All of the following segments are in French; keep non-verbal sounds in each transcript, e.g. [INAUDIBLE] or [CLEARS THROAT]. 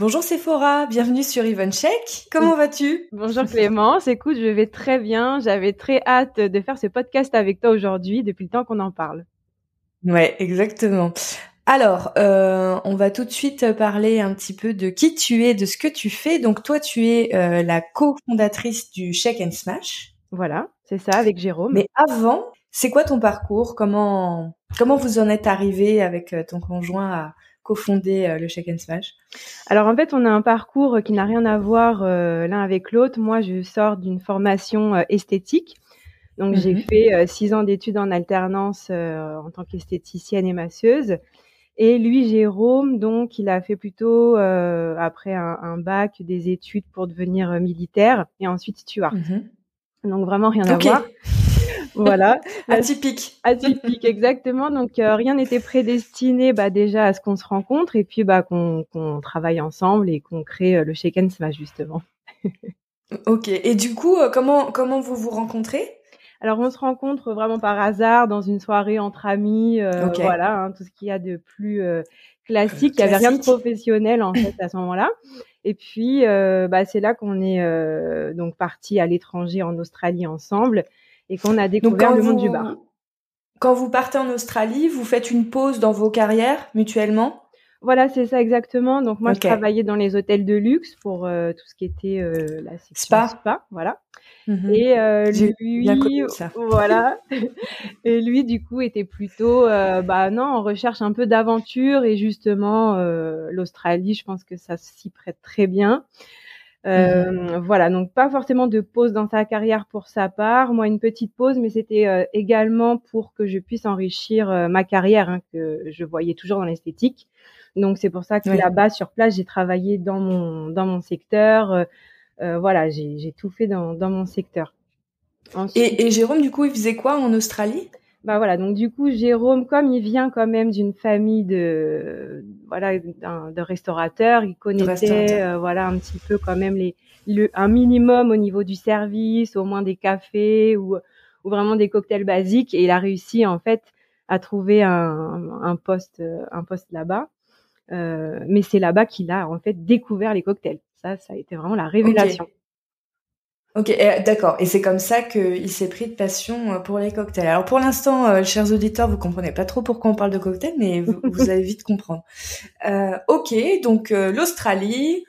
Bonjour Sephora, bienvenue sur EventCheck. Comment vas-tu? Bonjour Clémence, écoute, je vais très bien. J'avais très hâte de faire ce podcast avec toi aujourd'hui depuis le temps qu'on en parle. Ouais, exactement. Alors, euh, on va tout de suite parler un petit peu de qui tu es, de ce que tu fais. Donc toi, tu es euh, la cofondatrice du Shake and Smash. Voilà, c'est ça, avec Jérôme. Mais avant, c'est quoi ton parcours? Comment comment vous en êtes arrivé avec euh, ton conjoint à cofondé euh, le Shake and Smash? Alors en fait, on a un parcours qui n'a rien à voir euh, l'un avec l'autre. Moi, je sors d'une formation euh, esthétique. Donc j'ai Mhm. fait six ans d'études en alternance en tant qu'esthéticienne et masseuse. Et lui, Jérôme, donc il a fait plutôt après un, un bac des études pour devenir militaire et ensuite steward. Mhm. Donc vraiment rien à voir. Voilà. [LAUGHS] Atypique. Atypique, exactement. Donc euh, rien n'était prédestiné bah, déjà à ce qu'on se rencontre et puis bah, qu'on travaille ensemble et qu'on crée euh, le Shake and Smash justement. [LAUGHS] Ok. Et du coup, euh, comment comment vous vous rencontrez? Alors on se rencontre vraiment par hasard dans une soirée entre amis, voilà, hein, tout ce qu'il y a de plus classique. Il y avait rien de professionnel en fait à ce moment-là. Et puis euh, bah, c'est là qu'on est euh, donc parti à l'étranger en Australie ensemble et qu'on a découvert le monde du bar. Quand vous partez en Australie, vous faites une pause dans vos carrières mutuellement? Voilà, c'est ça exactement. Donc moi, je travaillais dans les hôtels de luxe pour euh, tout ce qui était euh, la section Spa. spa, voilà. Mhm. Et euh, lui, bien connu ça. [LAUGHS] voilà. et lui, du coup, était plutôt, bah non, en recherche un peu d'aventure et justement l'Australie, je pense que ça s'y prête très bien. Euh, Mhm. Voilà, donc pas forcément de pause dans sa carrière pour sa part. Moi, une petite pause, mais c'était euh, également pour que je puisse enrichir euh, ma carrière, hein, que je voyais toujours dans l'esthétique. Donc c'est pour ça que Oui. là-bas sur place, j'ai travaillé dans mon dans mon secteur. euh, euh, voilà, j'ai j'ai tout fait dans dans mon secteur. Ensuite, Et, et Jérôme, du coup, il faisait quoi en Australie? Bah voilà, donc du coup Jérôme, comme il vient quand même d'une famille de voilà d'un- de restaurateurs, il connaissait euh, voilà un petit peu quand même les le, un minimum au niveau du service, au moins des cafés ou ou vraiment des cocktails basiques et il a réussi en fait à trouver un, un poste un poste là-bas. Euh, mais c'est là-bas qu'il a en fait découvert les cocktails. Ça, ça a été vraiment la révélation. Ok, et- d'accord. Et c'est comme ça qu'il s'est pris de passion euh, pour les cocktails. Alors pour l'instant, euh, chers auditeurs, vous comprenez pas trop pourquoi on parle de cocktails, mais vous, [LAUGHS] vous allez vite comprendre. Euh, ok, donc euh, l'Australie,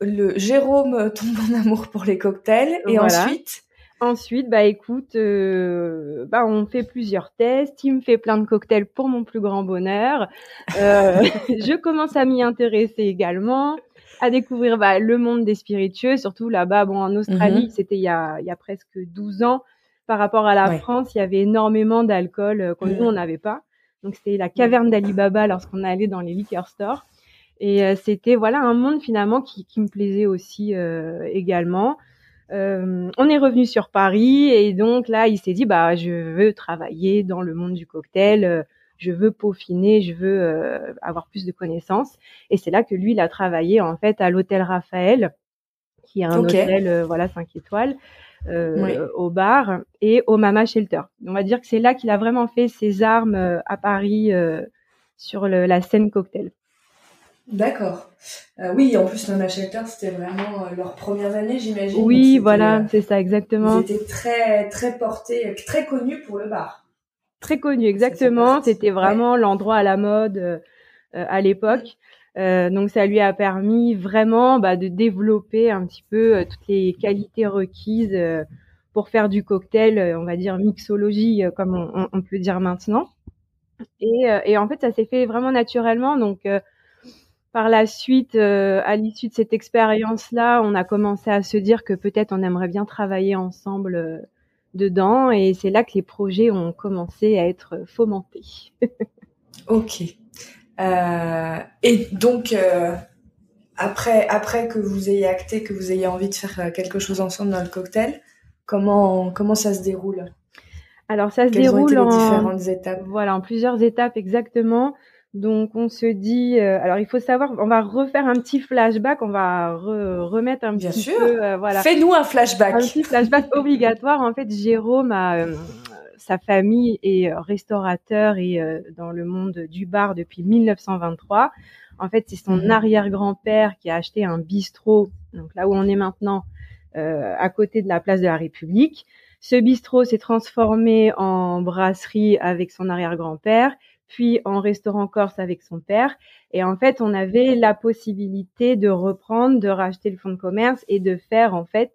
le Jérôme euh, tombe en amour pour les cocktails, et Voilà. ensuite, Ensuite, bah écoute, euh, bah on fait plusieurs tests. Il me fait plein de cocktails pour mon plus grand bonheur. Euh, [LAUGHS] [LAUGHS] je commence à m'y intéresser également, à découvrir bah, le monde des spiritueux, surtout là-bas. Bon, en Australie, Mhm. c'était il y a, il y a presque 12 ans. Par rapport à la Ouais. France, il y avait énormément d'alcool euh, que Mhm. nous on n'avait pas. Donc c'était la caverne d'Alibaba lorsqu'on allait dans les liquor stores. Et euh, c'était voilà un monde finalement qui, qui me plaisait aussi euh, également. Euh, on est revenu sur Paris et donc là, il s'est dit bah je veux travailler dans le monde du cocktail, euh, je veux peaufiner, je veux euh, avoir plus de connaissances. Et c'est là que lui, il a travaillé en fait à l'hôtel Raphaël, qui est un hôtel euh, voilà cinq étoiles. au bar et au Mama Shelter. On va dire que c'est là qu'il a vraiment fait ses armes à Paris sur la scène cocktail. D'accord. Euh, oui, en plus, Mama Shelter, c'était vraiment euh, leurs premières années, j'imagine. Oui, voilà, euh, c'est ça, exactement. Ils étaient très, très portés, très connus pour le bar. Très connus, exactement. C'était vraiment l'endroit à la mode à l'époque. donc, ça lui a permis vraiment bah, de développer un petit peu toutes les qualités requises pour faire du cocktail, on va dire mixologie, comme on, on, peut dire maintenant. Et, et en fait, ça s'est fait vraiment naturellement. Donc, par la suite, euh, à l'issue de cette expérience-là, on a commencé à se dire que peut-être on aimerait bien travailler ensemble euh, dedans, et c'est là que les projets ont commencé à être fomentés. [LAUGHS] ok. Euh, et donc, après, après que vous ayez acté, que vous ayez envie de faire quelque chose ensemble dans le cocktail, comment comment ça se déroule? Alors ça se déroule en différentes étapes? Voilà, en plusieurs étapes exactement. Donc on se dit, euh, alors il faut savoir, on va refaire un petit flashback, on va remettre un Bien petit sûr. peu, euh, voilà. Fais-nous un flashback. Un petit flashback [LAUGHS] obligatoire. En fait, Jérôme a euh, sa famille est restaurateur et dans le monde du bar depuis 1923. En fait, c'est son mhm. arrière-grand-père qui a acheté un bistrot, donc là où on est maintenant, à côté de la place de la République. Ce bistrot s'est transformé en brasserie avec son arrière-grand-père puis en restaurant corse avec son père. Et en fait, on avait la possibilité de reprendre, de racheter le fonds de commerce et de faire en fait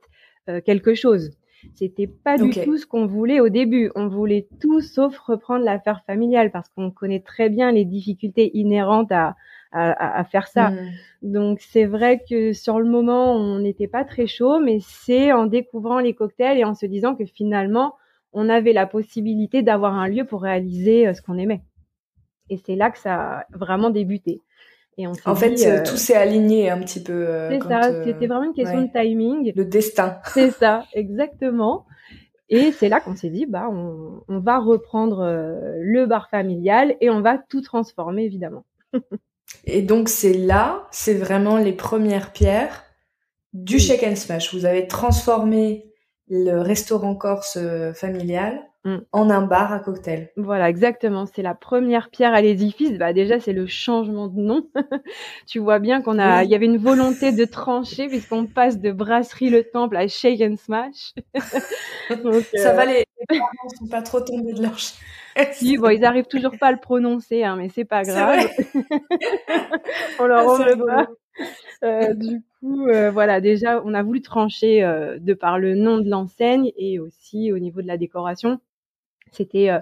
euh, quelque chose. C'était pas du tout ce qu'on voulait au début. On voulait tout sauf reprendre l'affaire familiale parce qu'on connaît très bien les difficultés inhérentes à, à, à faire ça. Hmm. Donc c'est vrai que sur le moment, on n'était pas très chaud, mais c'est en découvrant les cocktails et en se disant que finalement, on avait la possibilité d'avoir un lieu pour réaliser euh, ce qu'on aimait. Et c'est là que ça a vraiment débuté. Et on en fait, euh, tout s'est aligné un petit peu. Euh, c'est ça, euh, c'était vraiment une question de timing. Le destin. [LAUGHS] C'est ça, [LAUGHS] exactement. Et c'est là qu'on s'est dit, bah, on, on va reprendre le bar familial et on va tout transformer, évidemment. [LAUGHS] et donc, c'est là, c'est vraiment les premières pierres du Shake and Smash. Vous avez transformé le restaurant corse familial Mm. en un bar à cocktail. Voilà, exactement. C'est la première pierre à l'édifice. Bah déjà, c'est le changement de nom. [LAUGHS] tu vois bien qu'on a, il y avait une volonté de trancher puisqu'on passe de brasserie le Temple à Shake and Smash. [LAUGHS] Ça va, euh, [LAUGHS] les, parents sont pas trop tombés de leur si, bon, ils arrivent toujours pas à le prononcer, hein, mais c'est pas grave. on leur ah, en pas. Euh, du coup, euh, voilà, déjà, on a voulu trancher de par le nom de l'enseigne et aussi au niveau de la décoration. C'était euh,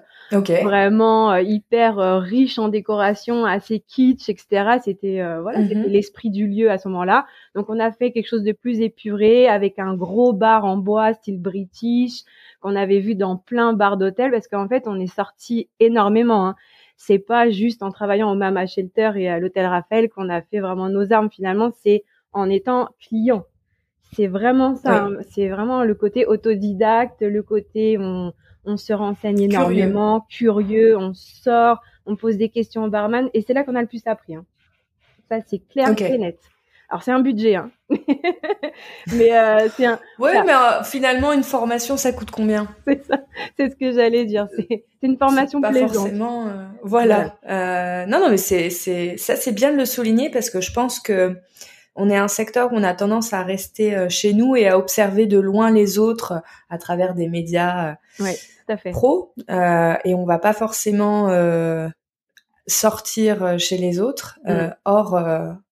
vraiment euh, hyper euh, riche en décoration, assez kitsch, etc. C'était voilà, c'était mm-hmm. l'esprit du lieu à ce moment-là. Donc on a fait quelque chose de plus épuré avec un gros bar en bois style british qu'on avait vu dans plein bars d'hôtels parce qu'en fait on est sorti énormément. Hein. C'est pas juste en travaillant au Mama Shelter et à l'hôtel Raphaël qu'on a fait vraiment nos armes. Finalement, c'est en étant client. C'est vraiment ça. Hein. C'est vraiment le côté autodidacte, le côté on on se renseigne énormément, curieux, on sort, on pose des questions au barman, et c'est là qu'on a le plus appris. Hein. Ça, c'est clair, c'est net. Alors c'est un budget, hein. [LAUGHS] mais euh, c'est un. Oui, mais euh, finalement une formation, ça coûte combien? [LAUGHS] C'est ça, c'est ce que j'allais dire. C'est une formation pas Forcément, euh, voilà. non, non, mais c'est c'est ça, c'est bien de le souligner parce que je pense que on est un secteur où on a tendance à rester chez nous et à observer de loin les autres à travers des médias ouais fait. pro euh, et on va pas forcément euh, sortir euh, chez les autres. Mm. or,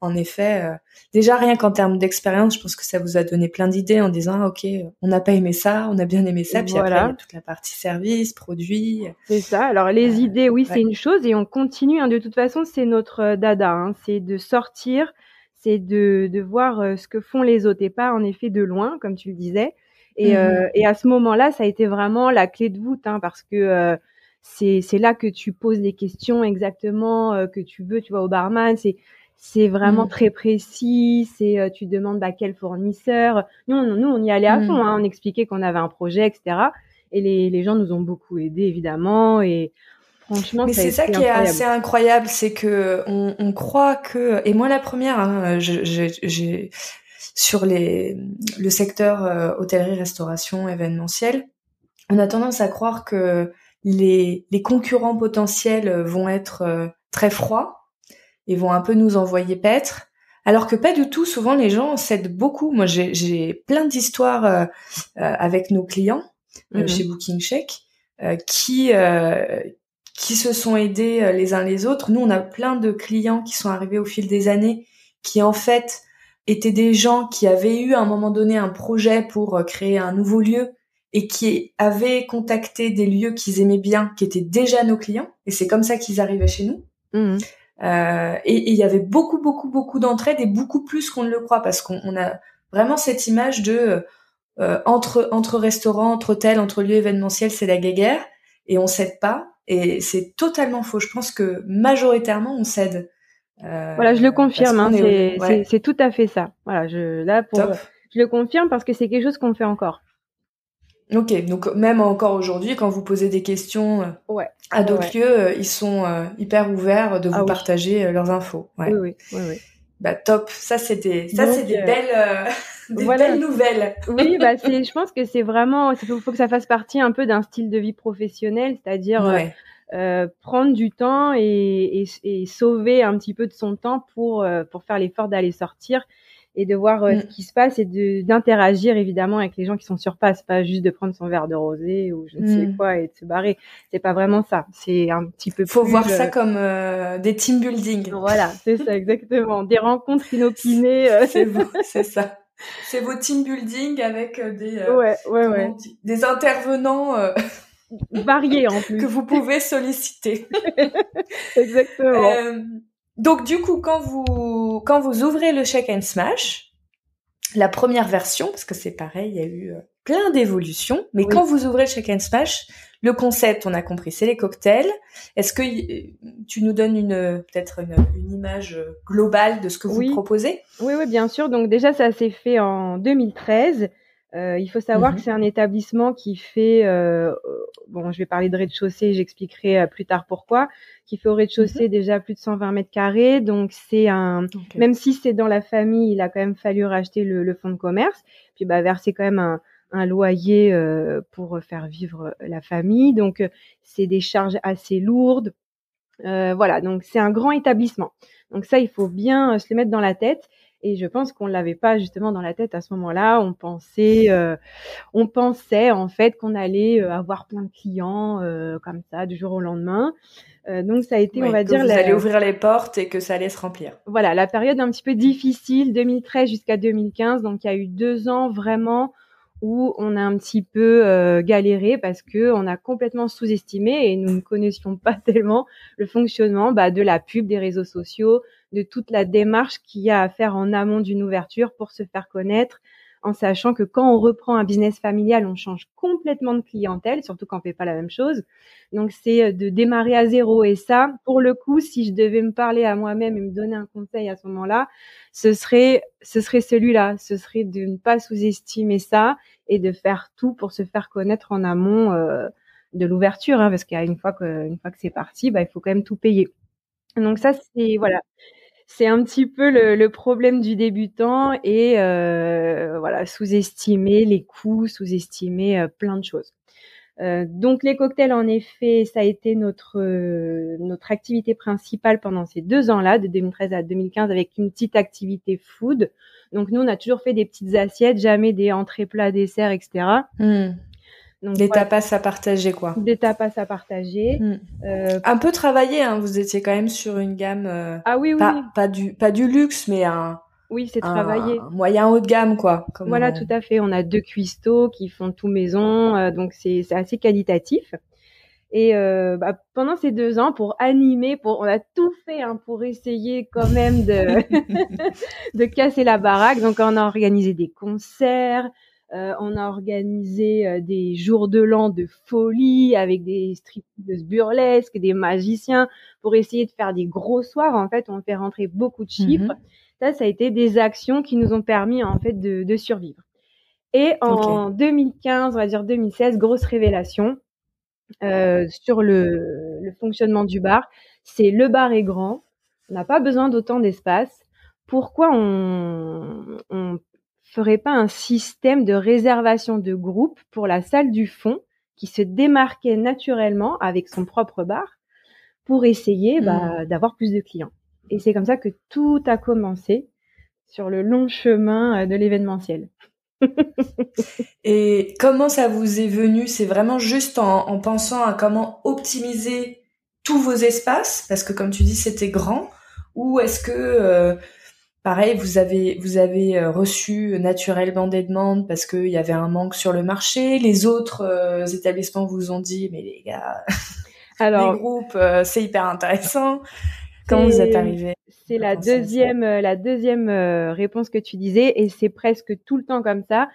en effet, déjà rien qu'en termes d'expérience, je pense que ça vous a donné plein d'idées en disant ah, ok, on n'a pas aimé ça, on a bien aimé ça, puis après il y a toute la partie service, produit. C'est ça. Alors les idées, oui, c'est une chose et on continue. Hein. de toute façon, c'est notre dada, hein. c'est de sortir c'est de, de voir ce que font les autres et pas en effet de loin, comme tu le disais. Et, mmh euh, et à ce moment-là, ça a été vraiment la clé de voûte, hein, parce que euh, c'est c'est là que tu poses les questions exactement euh, que tu veux, tu vois, au barman. C'est c'est vraiment mmh. très précis. C'est tu demandes bah, quel fournisseur. Nous, on, nous, on y allait à mmh. fond. Hein, on expliquait qu'on avait un projet, etc. Et les, les gens nous ont beaucoup aidés, évidemment. Et franchement, mais c'est ça qui est assez incroyable, c'est que on, on, croit que et moi la première, hein, j'ai sur les, le secteur euh, hôtellerie-restauration événementiel, on a tendance à croire que les, les concurrents potentiels vont être euh, très froids et vont un peu nous envoyer paître. Alors que pas du tout, souvent les gens cèdent beaucoup. Moi, j'ai plein d'histoires euh, avec nos clients mhm. chez Booking Check qui qui se sont aidés les uns les autres. Nous, on a plein de clients qui sont arrivés au fil des années, qui en fait étaient des gens qui avaient eu à un moment donné un projet pour euh, créer un nouveau lieu et qui avaient contacté des lieux qu'ils aimaient bien, qui étaient déjà nos clients, et c'est comme ça qu'ils arrivaient chez nous. Mmh. Euh, et il y avait beaucoup, beaucoup, beaucoup d'entraide et beaucoup plus qu'on ne le croit parce qu'on a vraiment cette image de euh, entre entre restaurants, entre hôtels, entre lieux événementiels, c'est la guéguerre et on cède pas. Et c'est totalement faux. Je pense que majoritairement on cède. Euh, voilà, je le confirme. Hein, c'est tout à fait ça. Voilà, je là pour je le confirme parce que c'est quelque chose qu'on fait encore. Ok, donc même encore aujourd'hui, quand vous posez des questions euh, ouais. à d'autres lieux, euh, ils sont hyper ouverts de ah vous partager leurs infos. Oui, oui, oui, Bah top, ça c'était, ça c'est des belles, [LAUGHS] des belles nouvelles. oui, [LAUGHS] bah c'est, je pense que c'est vraiment, il faut, que ça fasse partie un peu d'un style de vie professionnel, c'est-à-dire euh, prendre du temps et, et, et, sauver un petit peu de son temps pour euh, pour faire l'effort d'aller sortir et de voir euh, ce mm. qui se passe et d'interagir évidemment avec les gens qui sont sur place, pas juste de prendre son verre de rosé ou je ne sais mm. quoi et de se barrer. C'est pas vraiment ça. C'est un petit peu. Faut voir ça comme des team building. Voilà, c'est ça [LAUGHS] exactement. Des rencontres inopinées. c'est c'est ça. C'est vos team building avec des ouais, ouais, ouais. des intervenants [LAUGHS] varié en plus. [LAUGHS] que vous pouvez solliciter. Exactement. Euh, donc du coup, quand vous quand vous ouvrez le Check and Smash, la première version, parce que c'est pareil, il y a eu euh, plein d'évolutions, mais quand vous ouvrez le Check and Smash, le concept, on a compris, c'est les cocktails. Est-ce que tu nous donnes une peut-être une, une, image globale de ce que vous proposez? Oui, oui, bien sûr. Donc déjà, ça s'est fait en 2013. Euh, il faut savoir que mhm. c'est un établissement qui fait, euh, bon, je vais parler de rez-de-chaussée, j'expliquerai euh, plus tard pourquoi, qui fait au rez-de-chaussée mhm. déjà plus de 120 mètres carrés. Donc c'est un, même si c'est dans la famille, il a quand même fallu racheter le, le fonds de commerce, puis bah verser quand même un, un loyer euh, pour faire vivre la famille. Donc c'est des charges assez lourdes. voilà, donc c'est un grand établissement. Donc ça, il faut bien se le mettre dans la tête. Et je pense qu'on l'avait pas justement dans la tête à ce moment-là. On pensait, euh, on pensait en fait qu'on allait euh, avoir plein de clients euh, comme ça du jour au lendemain. donc ça a été, on va que dire, vous allez ouvrir les portes et que ça allait se remplir. Voilà, la période un petit peu difficile, 2013 jusqu'à 2015. Donc il y a eu deux ans vraiment où on a un petit peu euh, galéré parce que on a complètement sous-estimé et nous ne connaissions pas [LAUGHS] tellement le fonctionnement bah, de la pub, des réseaux sociaux, de toute la démarche qu'il y a à faire en amont d'une ouverture pour se faire connaître, en sachant que quand on reprend un business familial, on change complètement de clientèle, surtout quand on fait pas la même chose. Donc c'est euh, de démarrer à zéro. Et ça, pour le coup, si je devais me parler à moi-même et me donner un conseil à ce moment-là, ce serait, ce serait celui-là. Ce serait de ne pas sous-estimer ça et de faire tout pour se faire connaître en amont euh, de l'ouverture, hein, parce qu'une fois que, fois que c'est parti, bah, il faut quand même tout payer. Donc ça, c'est voilà, c'est un petit peu le, problème du débutant et euh, voilà sous-estimer les coûts, sous-estimer euh, plein de choses. Euh, donc les cocktails, en effet, ça a été notre notre activité principale pendant ces deux ans-là, de 2013 à 2015, avec une petite activité food. Donc nous, on a toujours fait des petites assiettes, jamais des entrées, plats, desserts, etc. Donc, des tapas à partager, quoi. Des tapas à partager. Hmm. Euh, un peu travaillé, hein. Vous étiez quand même sur une gamme. Euh, ah oui, oui. Pas, pas, du pas du luxe, mais un. Oui, c'est travaillé. Un moyen haut de gamme, quoi. voilà, tout à fait. On a deux cuistots qui font tout maison, euh, donc c'est assez qualitatif. Et euh, bah, pendant ces deux ans, pour animer, pour on a tout fait hein, pour essayer quand même de [LAUGHS] de casser la baraque. Donc on a organisé des concerts, euh, on a organisé euh, des jours de l'an de folie avec des striptease burlesques, des magiciens pour essayer de faire des gros soirs. En fait, on fait rentrer beaucoup de chiffres. Mhm. Ça, ça a été des actions qui nous ont permis en fait de, survivre. Et en 2015, on va dire 2016, grosse révélation euh, sur le, le fonctionnement du bar. C'est le bar est grand, on n'a pas besoin d'autant d'espace pourquoi on, ferait pas un système de réservation de groupe pour la salle du fond qui se démarquait naturellement avec son propre bar pour essayer bah, mmh. d'avoir plus de clients. Et c'est comme ça que tout a commencé sur le long chemin euh, de l'événementiel. [LAUGHS] Et comment ça vous est venu? C'est vraiment juste en, pensant à comment optimiser tous vos espaces, parce que comme tu dis, c'était grand, ou est-ce que euh, pareil, vous avez vous avez euh, reçu naturellement des demandes parce qu'il y avait un manque sur le marché. Les autres euh, établissements vous ont dit, mais les gars, [LAUGHS] Alors, les groupes, c'est hyper intéressant. Comment vous êtes arrivé C'est la deuxième, la deuxième réponse que tu disais, et c'est presque tout le temps comme ça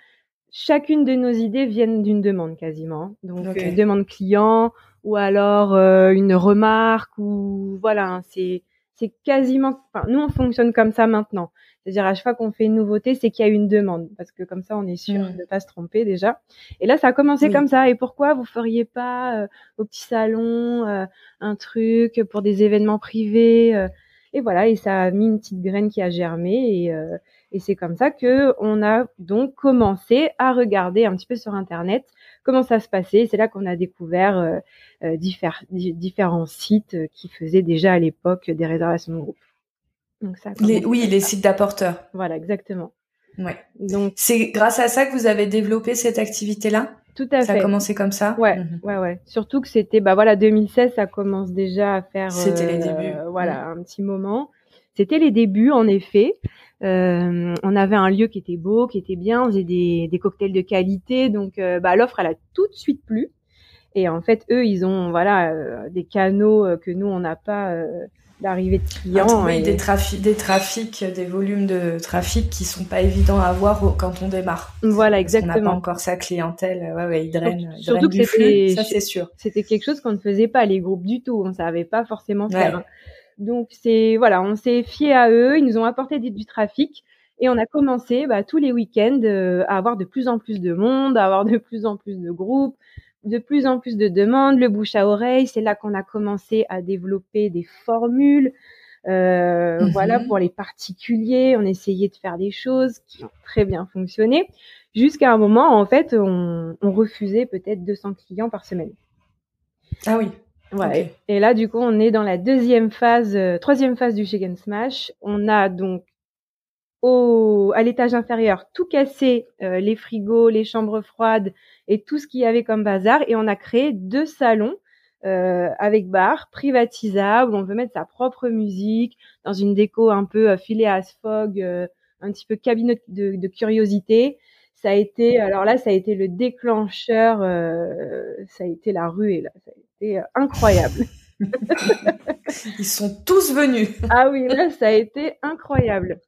chacune de nos idées viennent d'une demande quasiment. Donc une euh, demande client ou alors euh, une remarque ou voilà, hein, c'est c'est quasiment enfin, nous on fonctionne comme ça maintenant. C'est-à-dire à chaque fois qu'on fait une nouveauté, c'est qu'il y a une demande parce que comme ça on est sûr mmh. de ne pas se tromper déjà. Et là ça a commencé comme ça et pourquoi vous feriez pas euh, au petit salon un truc pour des événements privés et voilà, et ça a mis une petite graine qui a germé et, euh, et c'est comme ça que on a donc commencé à regarder un petit peu sur internet comment ça se passait. C'est là qu'on a découvert euh, euh différents sites qui faisaient déjà à l'époque des réservations de groupe. Donc ça. oui, les sites d'apporteurs. Voilà, exactement. Ouais. Donc c'est grâce à ça que vous avez développé cette activité-là? Tout à fait. Ça a commencé comme ça? Ouais, mhm. ouais, ouais. Surtout que c'était, bah voilà, 2016, ça commence déjà à faire. C'était les débuts. Euh, voilà, un petit moment. C'était les débuts, en effet. Euh, on avait un lieu qui était beau, qui était bien. On faisait des, des cocktails de qualité, donc euh, bah l'offre, elle a tout de suite plu. Et en fait, eux, ils ont voilà euh, des canaux que nous on n'a pas l'arrivée de clients. oui, des, trafics, des trafics, des volumes de trafic qui sont pas évidents à avoir quand on démarre. Voilà, exactement. On n'a pas encore sa clientèle. Ouais, ouais, il draine, Surtout que c'était, ça c'est sûr. C'était quelque chose qu'on ne faisait pas les groupes du tout. On savait pas forcément faire. Donc c'est voilà, on s'est fié à eux. Ils nous ont apporté du, trafic. Et on a commencé bah, tous les week-ends euh, à avoir de plus en plus de monde, à avoir de plus en plus de groupes, de plus en plus de demandes, le bouche à oreille. C'est là qu'on a commencé à développer des formules. Euh, mhm. Voilà, pour les particuliers, on essayait de faire des choses qui ont très bien fonctionné, jusqu'à un moment, en fait, on, refusait peut-être 200 clients par semaine. Ah oui. Et là, du coup, on est dans la deuxième phase, euh, troisième phase du Chicken Smash. On a donc au, à l'étage inférieur tout cassé, euh, les frigos, les chambres froides, et tout ce qu'il y avait comme bazar. Et on a créé deux salons euh, avec bar privatisable on peut mettre sa propre musique dans une déco un peu euh, à Fog, euh, un petit peu cabinet de, de, curiosité. Ça a été, alors là, ça a été le déclencheur, euh, ça a été la ruée, là, ça a été incroyable. [LAUGHS] Ils sont tous venus. [LAUGHS] ah oui, là, ça a été incroyable.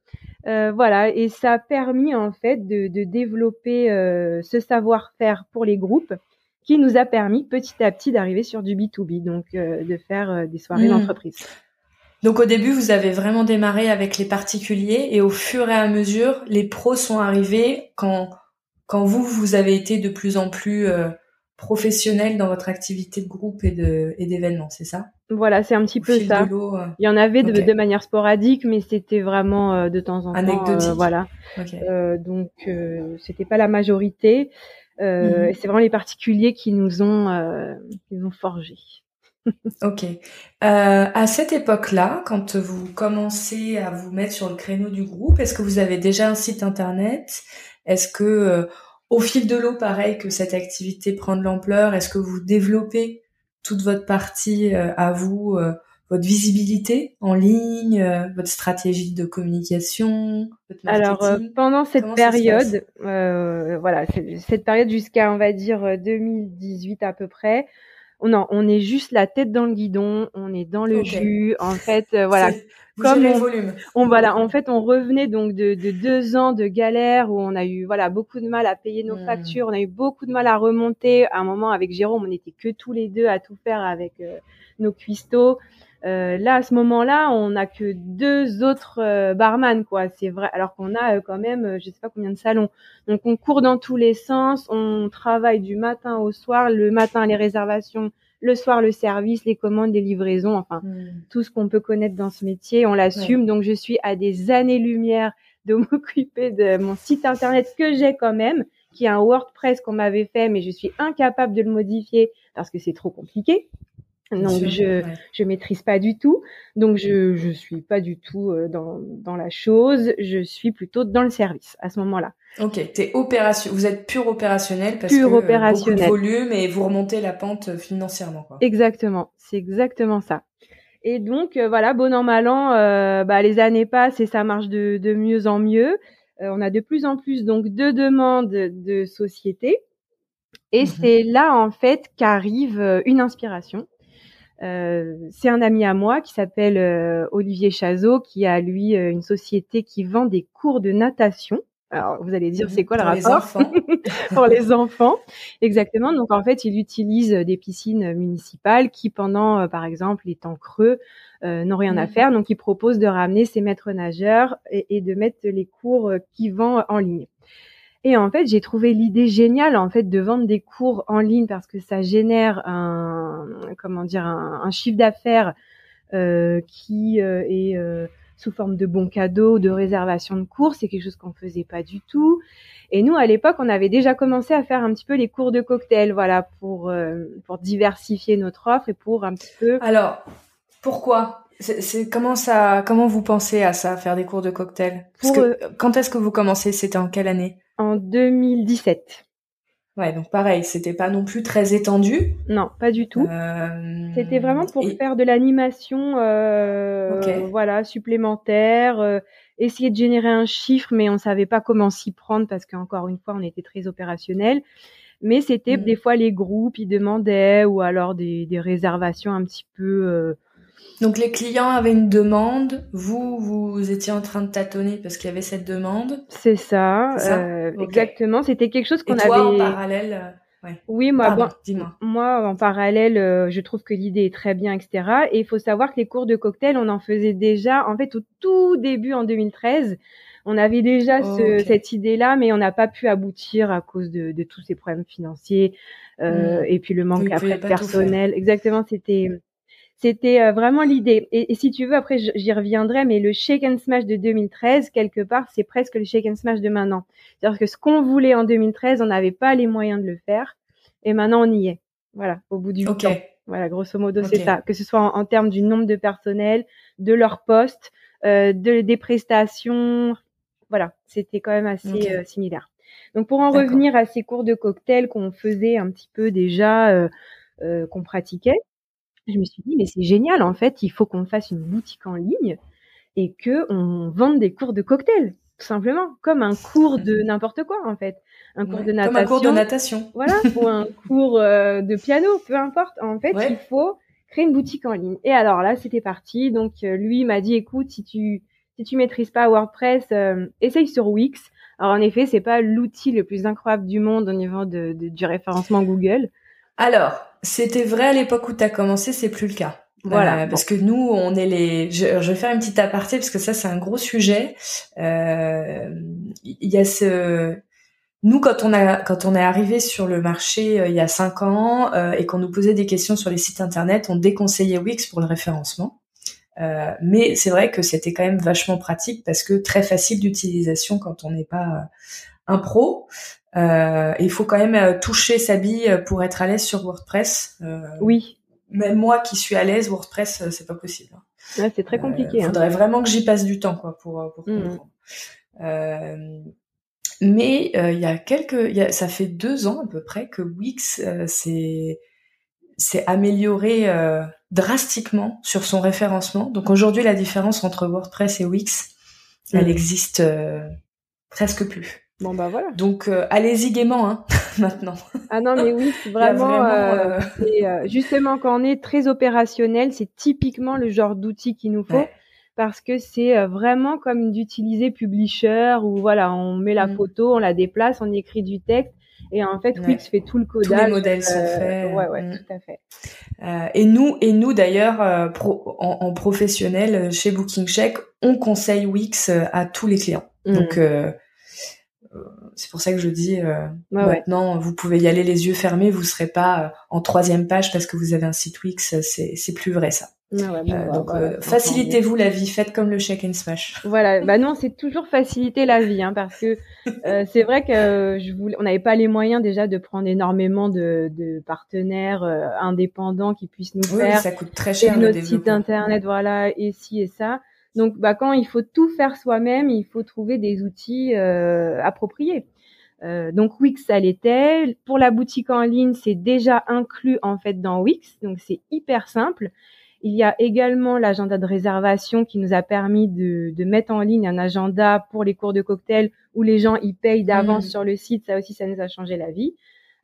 Euh, voilà, et ça a permis en fait de, développer euh, ce savoir-faire pour les groupes qui nous a permis petit à petit d'arriver sur du B2B, donc euh, de faire des soirées mmh. d'entreprise. Donc au début, vous avez vraiment démarré avec les particuliers et au fur et à mesure, les pros sont arrivés quand, quand vous, vous avez été de plus en plus professionnel dans votre activité de groupe et de et d'événements, c'est ça? Voilà, c'est un petit peu ça. Euh. Il y en avait de, de manière sporadique, mais c'était vraiment euh, de temps en temps. Euh, Anecdotique. voilà. donc c'était pas la majorité. Mhm. C'est vraiment les particuliers qui nous ont qui nous ont forgés. Ok. à cette époque-là, quand vous commencez à vous mettre sur le créneau du groupe, est-ce que vous avez déjà un site internet? Est-ce que au fil de l'eau, pareil que cette activité prend de l'ampleur, est-ce que vous développez toute votre partie euh, à vous, euh, votre visibilité en ligne, euh, votre stratégie de communication votre Alors pendant cette période, voilà, cette période jusqu'à on va dire 2018 à peu près, non, on est juste la tête dans le guidon, on est dans le jus. En fait, voilà, comme on, volume. on voilà, en fait, on revenait donc de, de, deux ans de galère où on a eu voilà beaucoup de mal à payer nos hmm. factures, on a eu beaucoup de mal à remonter. À un moment avec Jérôme, on n'était que tous les deux à tout faire avec euh, nos cuistots. Euh, là, à ce moment-là, on n'a que deux autres euh, barman, quoi. C'est vrai, alors qu'on a quand même, je sais pas combien de salons. Donc, on court dans tous les sens, on travaille du matin au soir. Le matin, les réservations, le soir le service, les commandes, les livraisons, enfin hmm. tout ce qu'on peut connaître dans ce métier, on l'assume. Donc je suis à des années-lumière de [LAUGHS] m'occuper de mon site internet que j'ai quand même, qui est un WordPress qu'on m'avait fait, mais je suis incapable de le modifier parce que c'est trop compliqué. Donc je je maîtrise pas du tout. Donc je je suis pas du tout euh, dans dans la chose. Je suis plutôt dans le service à ce moment-là. Ok, t'es opération. Vous êtes pur opérationnel parce pur que opérationnel. beaucoup de volume et vous remontez la pente financièrement. Quoi. Exactement, c'est exactement ça. Et donc euh, voilà, bon an mal an, euh, bah, les années passent et ça marche de de mieux en mieux. on a de plus en plus donc de demandes de sociétés. Et mmh c'est là en fait qu'arrive une inspiration euh, c'est un ami à moi qui s'appelle euh, Olivier Chazot, qui a lui euh, une société qui vend des cours de natation. Alors vous allez dire c'est quoi le pour rapport [LAUGHS] pour les enfants [LAUGHS] Exactement. Donc en fait il utilise des piscines municipales qui pendant par exemple les temps creux n'ont rien à mmh. faire. Donc il propose de ramener ses maîtres nageurs et, et de mettre les cours qu'il vend en ligne. Et en fait, j'ai trouvé l'idée géniale en fait de vendre des cours en ligne parce que ça génère un comment dire un, chiffre d'affaires euh, qui euh, est euh, sous forme de bons cadeaux, de réservation de cours. C'est quelque chose qu'on faisait pas du tout. Et nous, à l'époque, on avait déjà commencé à faire un petit peu les cours de cocktail, voilà, pour pour diversifier notre offre et pour un petit peu. Alors, pourquoi? C'est comment ça Comment vous pensez à ça, faire des cours de cocktail? Parce que, Quand est-ce que vous commencez? C'était en quelle année? En 2017. Ouais, donc pareil, c'était pas non plus très étendu. Non, pas du tout. Euh, c'était vraiment pour faire de l'animation, euh, voilà, supplémentaire, euh, essayer de générer un chiffre, mais on savait pas comment s'y prendre parce qu'encore une fois, on était très opérationnel. Mais c'était mm. des fois les groupes, ils demandaient ou alors des, des réservations un petit peu donc les clients avaient une demande, vous vous étiez en train de tâtonner parce qu'il y avait cette demande. C'est ça, euh, exactement. C'était quelque chose qu'on avait. en parallèle. Euh, oui, moi, bon, moi en parallèle, euh, je trouve que l'idée est très bien, etc. Et il faut savoir que les cours de cocktail, on en faisait déjà, en fait, au tout début en 2013. On avait déjà cette idée-là, mais on n'a pas pu aboutir à cause de, tous ces problèmes financiers euh, hmm. et puis le manque après personnel. Exactement, c'était c'était euh, vraiment l'idée. Et, si tu veux, après, j'y reviendrai, mais le shake and smash de 2013, quelque part, c'est presque le shake and smash de maintenant. C'est-à-dire que ce qu'on voulait en 2013, on n'avait pas les moyens de le faire. Et maintenant, on y est. Voilà, au bout du temps. Voilà, grosso modo, c'est ça. Que ce soit en, termes du nombre de personnel, de leur poste, euh, de, des prestations. Voilà, c'était quand même assez euh, similaire. Donc, pour en revenir à ces cours de cocktail qu'on faisait un petit peu déjà, euh, euh qu'on pratiquait, je me suis dit, mais c'est génial, en fait, il faut qu'on fasse une boutique en ligne et que on vende des cours de cocktail, tout simplement, comme un cours de n'importe quoi, en fait. Un cours de natation. Comme un cours de natation. Voilà, [LAUGHS] ou un cours euh, de piano, peu importe. En fait, il faut créer une boutique en ligne. Et alors là, c'était parti. Donc, euh, lui m'a dit, écoute, si tu, si tu maîtrises pas WordPress, euh, essaye sur Wix. Alors, en effet, c'est pas l'outil le plus incroyable du monde au niveau de, de du référencement Google. Alors, c'était vrai à l'époque où tu as commencé, c'est plus le cas. Voilà, euh, parce que nous, on est les. Je, vais faire une petite aparté parce que ça, c'est un gros sujet. Euh, il y a ce. Nous, quand on a quand on est arrivé sur le marché euh, il y a cinq ans et qu'on nous posait des questions sur les sites internet, on déconseillait Wix pour le référencement. mais c'est vrai que c'était quand même vachement pratique parce que très facile d'utilisation quand on n'est pas un pro. Euh, il faut quand même euh, toucher sa bille pour être à l'aise sur WordPress. Euh, oui. Même moi qui suis à l'aise, WordPress, c'est pas possible. Ouais, c'est très compliqué. Il hein. faudrait vraiment que j'y passe du temps, quoi, pour, pour mmh. comprendre. mais il y a quelques, y a, ça fait deux ans à peu près que Wix s'est s'est amélioré drastiquement sur son référencement. Donc aujourd'hui, la différence entre WordPress et Wix, elle mmh. existe presque plus. Bon bah voilà. Donc euh, allez-y gaiement hein, [LAUGHS] maintenant. Ah non mais oui, [LAUGHS] vraiment, euh, [LAUGHS] euh, justement quand on est très opérationnel, c'est typiquement le genre d'outil qu'il nous faut parce que c'est vraiment comme d'utiliser Publisher où voilà, on met la mm. photo, on la déplace, on écrit du texte et en fait Wix fait tout le codage. Tous les modèles sont faits. Ouais ouais, mm. tout à fait. et nous et nous d'ailleurs pro, en, professionnel chez Booking Check, on conseille Wix à tous les clients. Mm. Donc c'est pour ça que je dis euh, maintenant, vous pouvez y aller les yeux fermés, vous serez pas euh, en troisième page parce que vous avez un site Wix. C'est c'est plus vrai ça. Ah bah, donc facilitez-vous la vie, faites comme le check and smash. [LAUGHS] Voilà, bah non, c'est toujours faciliter la vie, hein, parce que c'est vrai que je voulais, on n'avait pas les moyens déjà de prendre énormément de, de partenaires indépendants qui puissent nous oui, faire. ça coûte très cher notre site internet, voilà, et ci et ça. Donc, bah, quand il faut tout faire soi-même, il faut trouver des outils euh, appropriés. Euh, donc Wix, ça l'était. Pour la boutique en ligne, c'est déjà inclus en fait dans Wix, donc c'est hyper simple. Il y a également l'agenda de réservation qui nous a permis de, de, mettre en ligne un agenda pour les cours de cocktail où les gens y payent d'avance mmh. sur le site. Ça aussi, ça nous a changé la vie.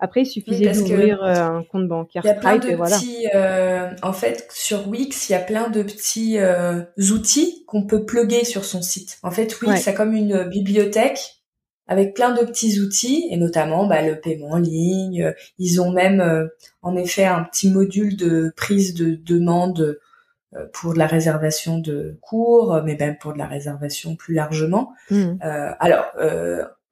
Après, il suffisait d'ouvrir euh, un compte bancaire. Il y a plein de petits, euh, en fait, sur Wix, il y a plein de petits euh, outils qu'on peut plugger sur son site. En fait, Wix, c'est comme une bibliothèque avec plein de petits outils et notamment bah, le paiement en ligne. Ils ont même, en effet, un petit module de prise de demande pour de la réservation de cours, mais même pour de la réservation plus largement. Mmh. alors,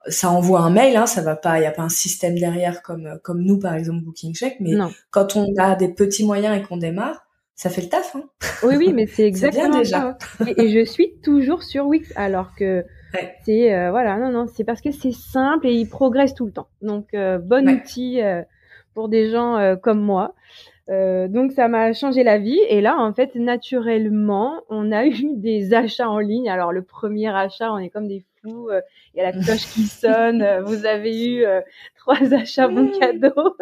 ça envoie un mail, hein, ça va pas, il y a pas un système derrière comme comme nous par exemple Booking Check, mais quand on a des petits moyens et qu'on démarre, ça fait le taf. Hein. Oui oui, mais c'est [LAUGHS] exactement déjà. ça. Et, je suis toujours sur Wix alors que c'est euh, voilà non non c'est parce que c'est simple et il progresse tout le temps. Donc euh, bon outil euh, pour des gens comme moi. donc ça m'a changé la vie et là en fait naturellement on a [LAUGHS] eu des achats en ligne. Alors le premier achat on est comme des euh, il y a la cloche qui sonne, euh, vous avez eu euh, trois [LAUGHS] achats bon cadeau.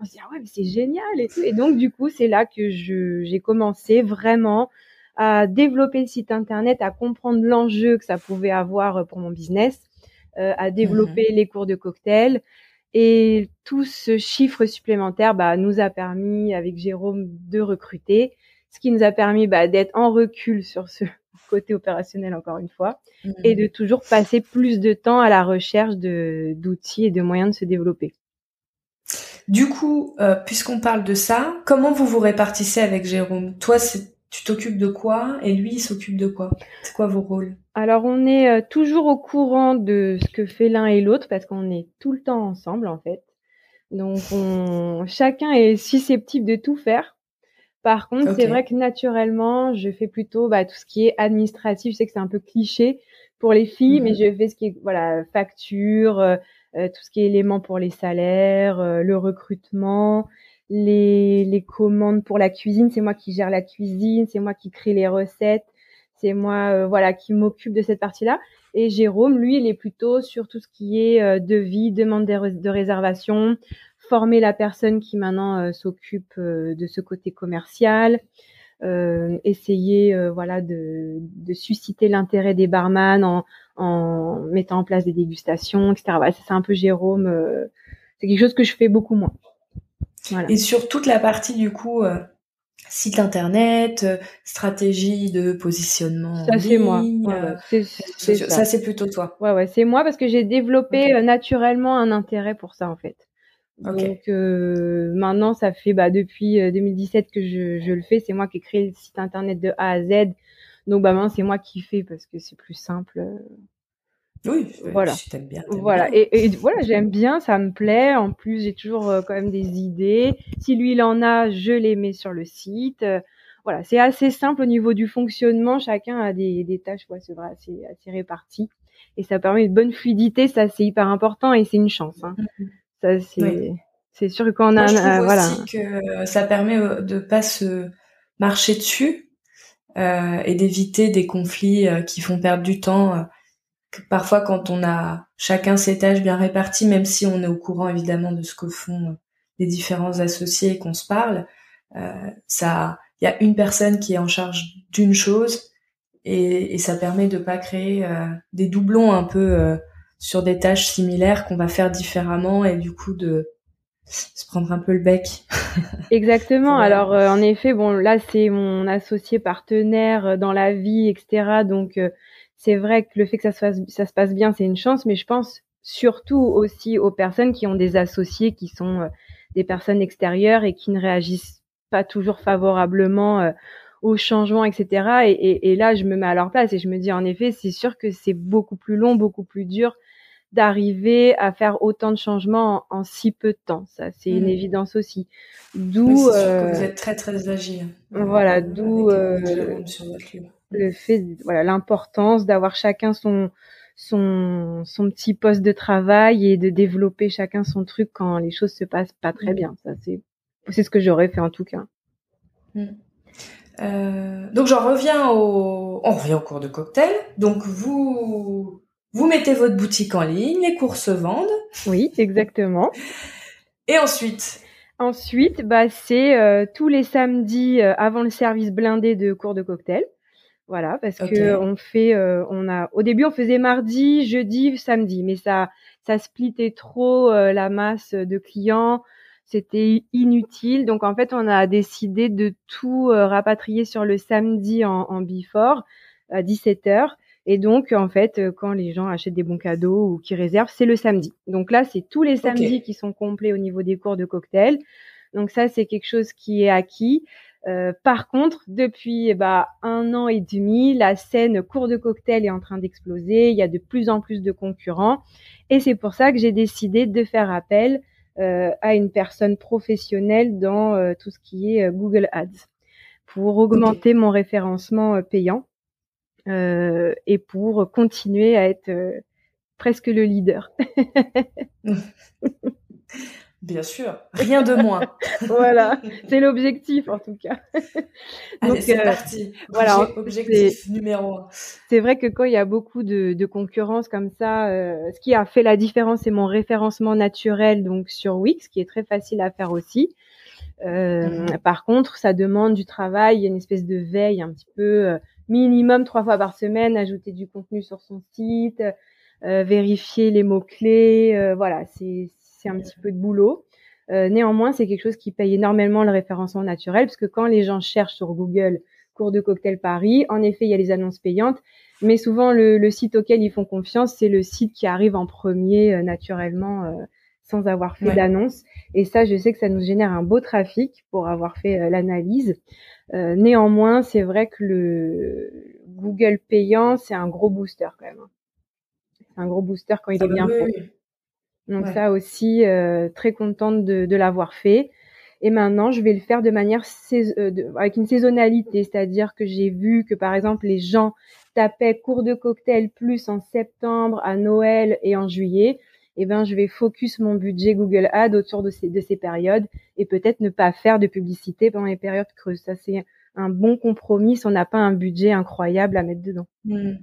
On se dit ah ouais mais c'est génial et tout. Et donc du coup c'est là que je j'ai commencé vraiment à développer le site internet, à comprendre l'enjeu que ça pouvait avoir pour mon business, à développer mhm. les cours de cocktail. Et tout ce chiffre supplémentaire bah, nous a permis, avec Jérôme, de recruter, ce qui nous a permis bah, d'être en recul sur ce côté opérationnel encore une fois, mmh. et de toujours passer plus de temps à la recherche de d'outils et de moyens de se développer. Du coup, euh, puisqu'on parle de ça, comment vous vous répartissez avec Jérôme? Toi, tu t'occupes de quoi? Et lui, il s'occupe de quoi? C'est quoi vos rôles? Alors, on est euh, toujours au courant de ce que fait l'un et l'autre parce qu'on est tout le temps ensemble en fait. Donc, on... chacun est susceptible de tout faire. Par contre, c'est vrai que naturellement, je fais plutôt bah, tout ce qui est administratif. Je sais que c'est un peu cliché pour les filles, mais mhm. je fais ce qui est voilà facture, euh, euh, tout ce qui est éléments pour les salaires, euh, le recrutement, les, les commandes pour la cuisine. C'est moi qui gère la cuisine, c'est moi qui crée les recettes, c'est moi voilà qui m'occupe de cette partie-là. Et Jérôme, lui, il est plutôt sur tout ce qui est devis, demande de réservation, former la personne qui maintenant euh, s'occupe euh, de ce côté commercial, euh, essayer voilà de, de susciter l'intérêt des barman en, en, mettant en place des dégustations, etc. c'est un peu Jérôme. c'est quelque chose que je fais beaucoup moins. Et sur toute la partie du coup site internet, stratégie de positionnement. Ça c'est moi. ça, c'est plutôt toi. Ouais ouais, c'est moi parce que j'ai développé naturellement un intérêt pour ça en fait. Donc euh, maintenant, ça fait bah, depuis 2017 euh, que je, je le fais. C'est moi qui ai créé le site internet de A à Z. Donc bah, maintenant, c'est moi qui fais parce que c'est plus simple. Oui, voilà. bien. Voilà. Et, voilà, j'aime bien, ça me plaît. En plus, j'ai toujours euh, quand même des idées. Si lui il en a, je les mets sur le site. voilà, c'est assez simple au niveau du fonctionnement. Chacun a des, des tâches, ouais, c'est vrai, assez, assez réparties. Et ça permet une bonne fluidité. Ça, c'est hyper important et c'est une chance. Hein. Mm-hmm. Ça, c'est, c'est sûr que quand on a, je trouve voilà. aussi que ça permet euh, de pas se marcher dessus euh, et d'éviter des conflits euh, qui font perdre du temps. Euh, parfois, quand on a chacun ses tâches bien réparties, même si on est au courant évidemment de ce que font les différents associés et qu'on se parle, ça, il y a une personne qui est en charge d'une chose et, et, ça permet de pas créer des doublons un peu sur des tâches similaires qu'on va faire différemment et du coup de se prendre un peu le bec. [LAUGHS] Exactement. Alors euh, en effet, bon là c'est mon associé partenaire euh, dans la vie, etc. Donc euh, c'est vrai que le fait que ça se passe, ça se passe bien, c'est une chance, mais je pense surtout aussi aux personnes qui ont des associés qui sont des personnes extérieures et qui ne réagissent pas toujours favorablement au changement, etc. Et, et, et, là, je me mets à leur place et je me dis, en effet, c'est sûr que c'est beaucoup plus long, beaucoup plus dur d'arriver à faire autant de changements en, si peu de temps. Ça, c'est une mmh. évidence aussi. D'où oui, euh, vous êtes très très agile. Voilà, euh, d'où euh, le fait, voilà, l'importance d'avoir chacun son son son petit poste de travail et de développer chacun son truc quand les choses se passent pas très mmh. bien. Ça, c'est c'est ce que j'aurais fait en tout cas. Mmh. Euh, donc j'en reviens au, on revient au cours de cocktail. Donc vous vous mettez votre boutique en ligne, les cours se vendent. Oui, exactement. Et ensuite Ensuite, bah, c'est euh, tous les samedis euh, avant le service blindé de cours de cocktail. Voilà, parce que on fait, on a, au début on faisait mardi, jeudi, samedi, mais ça, ça splittait trop la masse de clients c'était inutile. Donc en fait, on a décidé de tout euh, rapatrier sur le samedi en, en before à 17h. Et donc en fait, euh, quand les gens achètent des bons cadeaux ou qui réservent, c'est le samedi. Donc là, c'est tous les samedis qui sont complets au niveau des cours de cocktail. Donc ça, c'est quelque chose qui est acquis. Euh, par contre, depuis bah, un an et demi, la scène cours de cocktail est en train d'exploser. Il y a de plus en plus de concurrents. Et c'est pour ça que j'ai décidé de faire appel euh, à une personne professionnelle dans euh, tout ce qui est Google Ads pour augmenter mon référencement payant et pour continuer à être presque le leader. [LAUGHS] Bien sûr, rien de moins. [LAUGHS] voilà, c'est l'objectif en tout cas. Allez, c'est euh, parti. Voilà, objectif numéro un. C'est vrai que quand il y a beaucoup de, de concurrence comme ça, euh, ce qui a fait la différence, c'est mon référencement naturel donc sur Wix, qui est très facile à faire aussi. Euh, mhm. Par contre, ça demande du travail, il y a une espèce de veille un petit peu euh, minimum trois fois par semaine, ajouter du contenu sur son site, vérifier les mots clés, voilà, c'est c'est un petit peu de boulot. Euh, néanmoins, c'est quelque chose qui paye énormément le référencement naturel, parce que quand les gens cherchent sur Google cours de cocktail Paris, en effet, il y a les annonces payantes, mais souvent le, site auquel ils font confiance, c'est le site qui arrive en premier euh, naturellement, euh, sans avoir fait d'annonce. Et ça, je sais que ça nous génère un beau trafic pour avoir fait l'analyse. Néanmoins, c'est vrai que le Google payant, c'est un gros booster quand même. C'est un gros booster quand il est bien fait. Donc ça aussi, euh, très contente de, de l'avoir fait. Et maintenant, je vais le faire de manière euh, avec une saisonnalité, c'est-à-dire que j'ai vu que par exemple les gens tapaient cours de cocktail plus en septembre, à Noël et en juillet. Eh ben, je vais focus mon budget Google Ads autour de ces, de ces périodes et peut-être ne pas faire de publicité pendant les périodes creuses. Ça, c'est un bon compromis si on n'a pas un budget incroyable à mettre dedans. Hmm.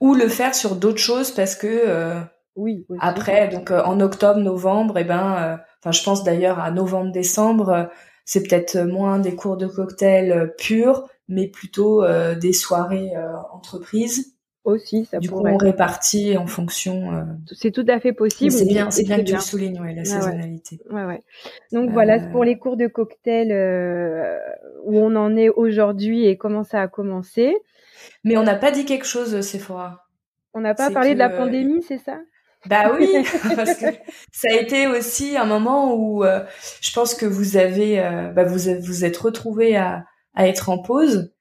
Ou le faire sur d'autres choses parce que euh, oui. Après, donc euh, en octobre, novembre, et eh ben, euh, je pense d'ailleurs à novembre-décembre, euh, c'est peut-être moins des cours de cocktail purs, mais plutôt des soirées entreprises. Aussi, ça du pourrait. coup, on répartit en fonction. C'est tout à fait possible. C'est bien, c'est bien que tu le soulignes, ouais, la saisonnalité. Ouais, ouais. Donc voilà, pour les cours de cocktail où on en est aujourd'hui et comment ça a commencé. Mais on n'a pas dit quelque chose, Sephora. On n'a pas parlé de la pandémie, c'est ça? Bah [LAUGHS] oui, [LAUGHS] parce que ça a été aussi un moment où euh, je pense que vous avez, euh, bah vous vous êtes retrouvé à, à être en pause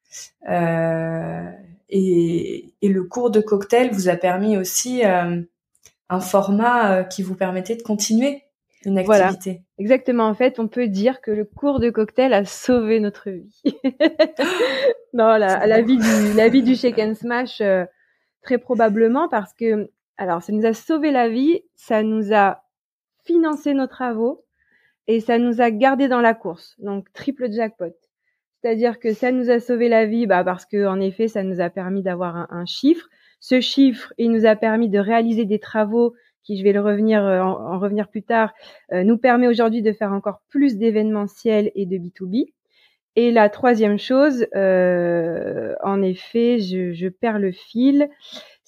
euh, et, et, le cours de cocktail vous a permis aussi euh, un format qui vous permettait de continuer une activité. Voilà. Exactement. En fait, on peut dire que le cours de cocktail a sauvé notre vie. [LAUGHS] non, la, la vie du la vie du shake and smash très probablement parce que alors, ça nous a sauvé la vie, ça nous a financé nos travaux et ça nous a gardé dans la course. Donc, triple jackpot. C'est-à-dire que ça nous a sauvé la vie bah, parce que en effet, ça nous a permis d'avoir un, chiffre. Ce chiffre, il nous a permis de réaliser des travaux qui, je vais le revenir, euh, en, revenir plus tard, euh, nous permet aujourd'hui de faire encore plus d'événementiels et de B2B. Et la troisième chose, euh, en effet, je, je, perds le fil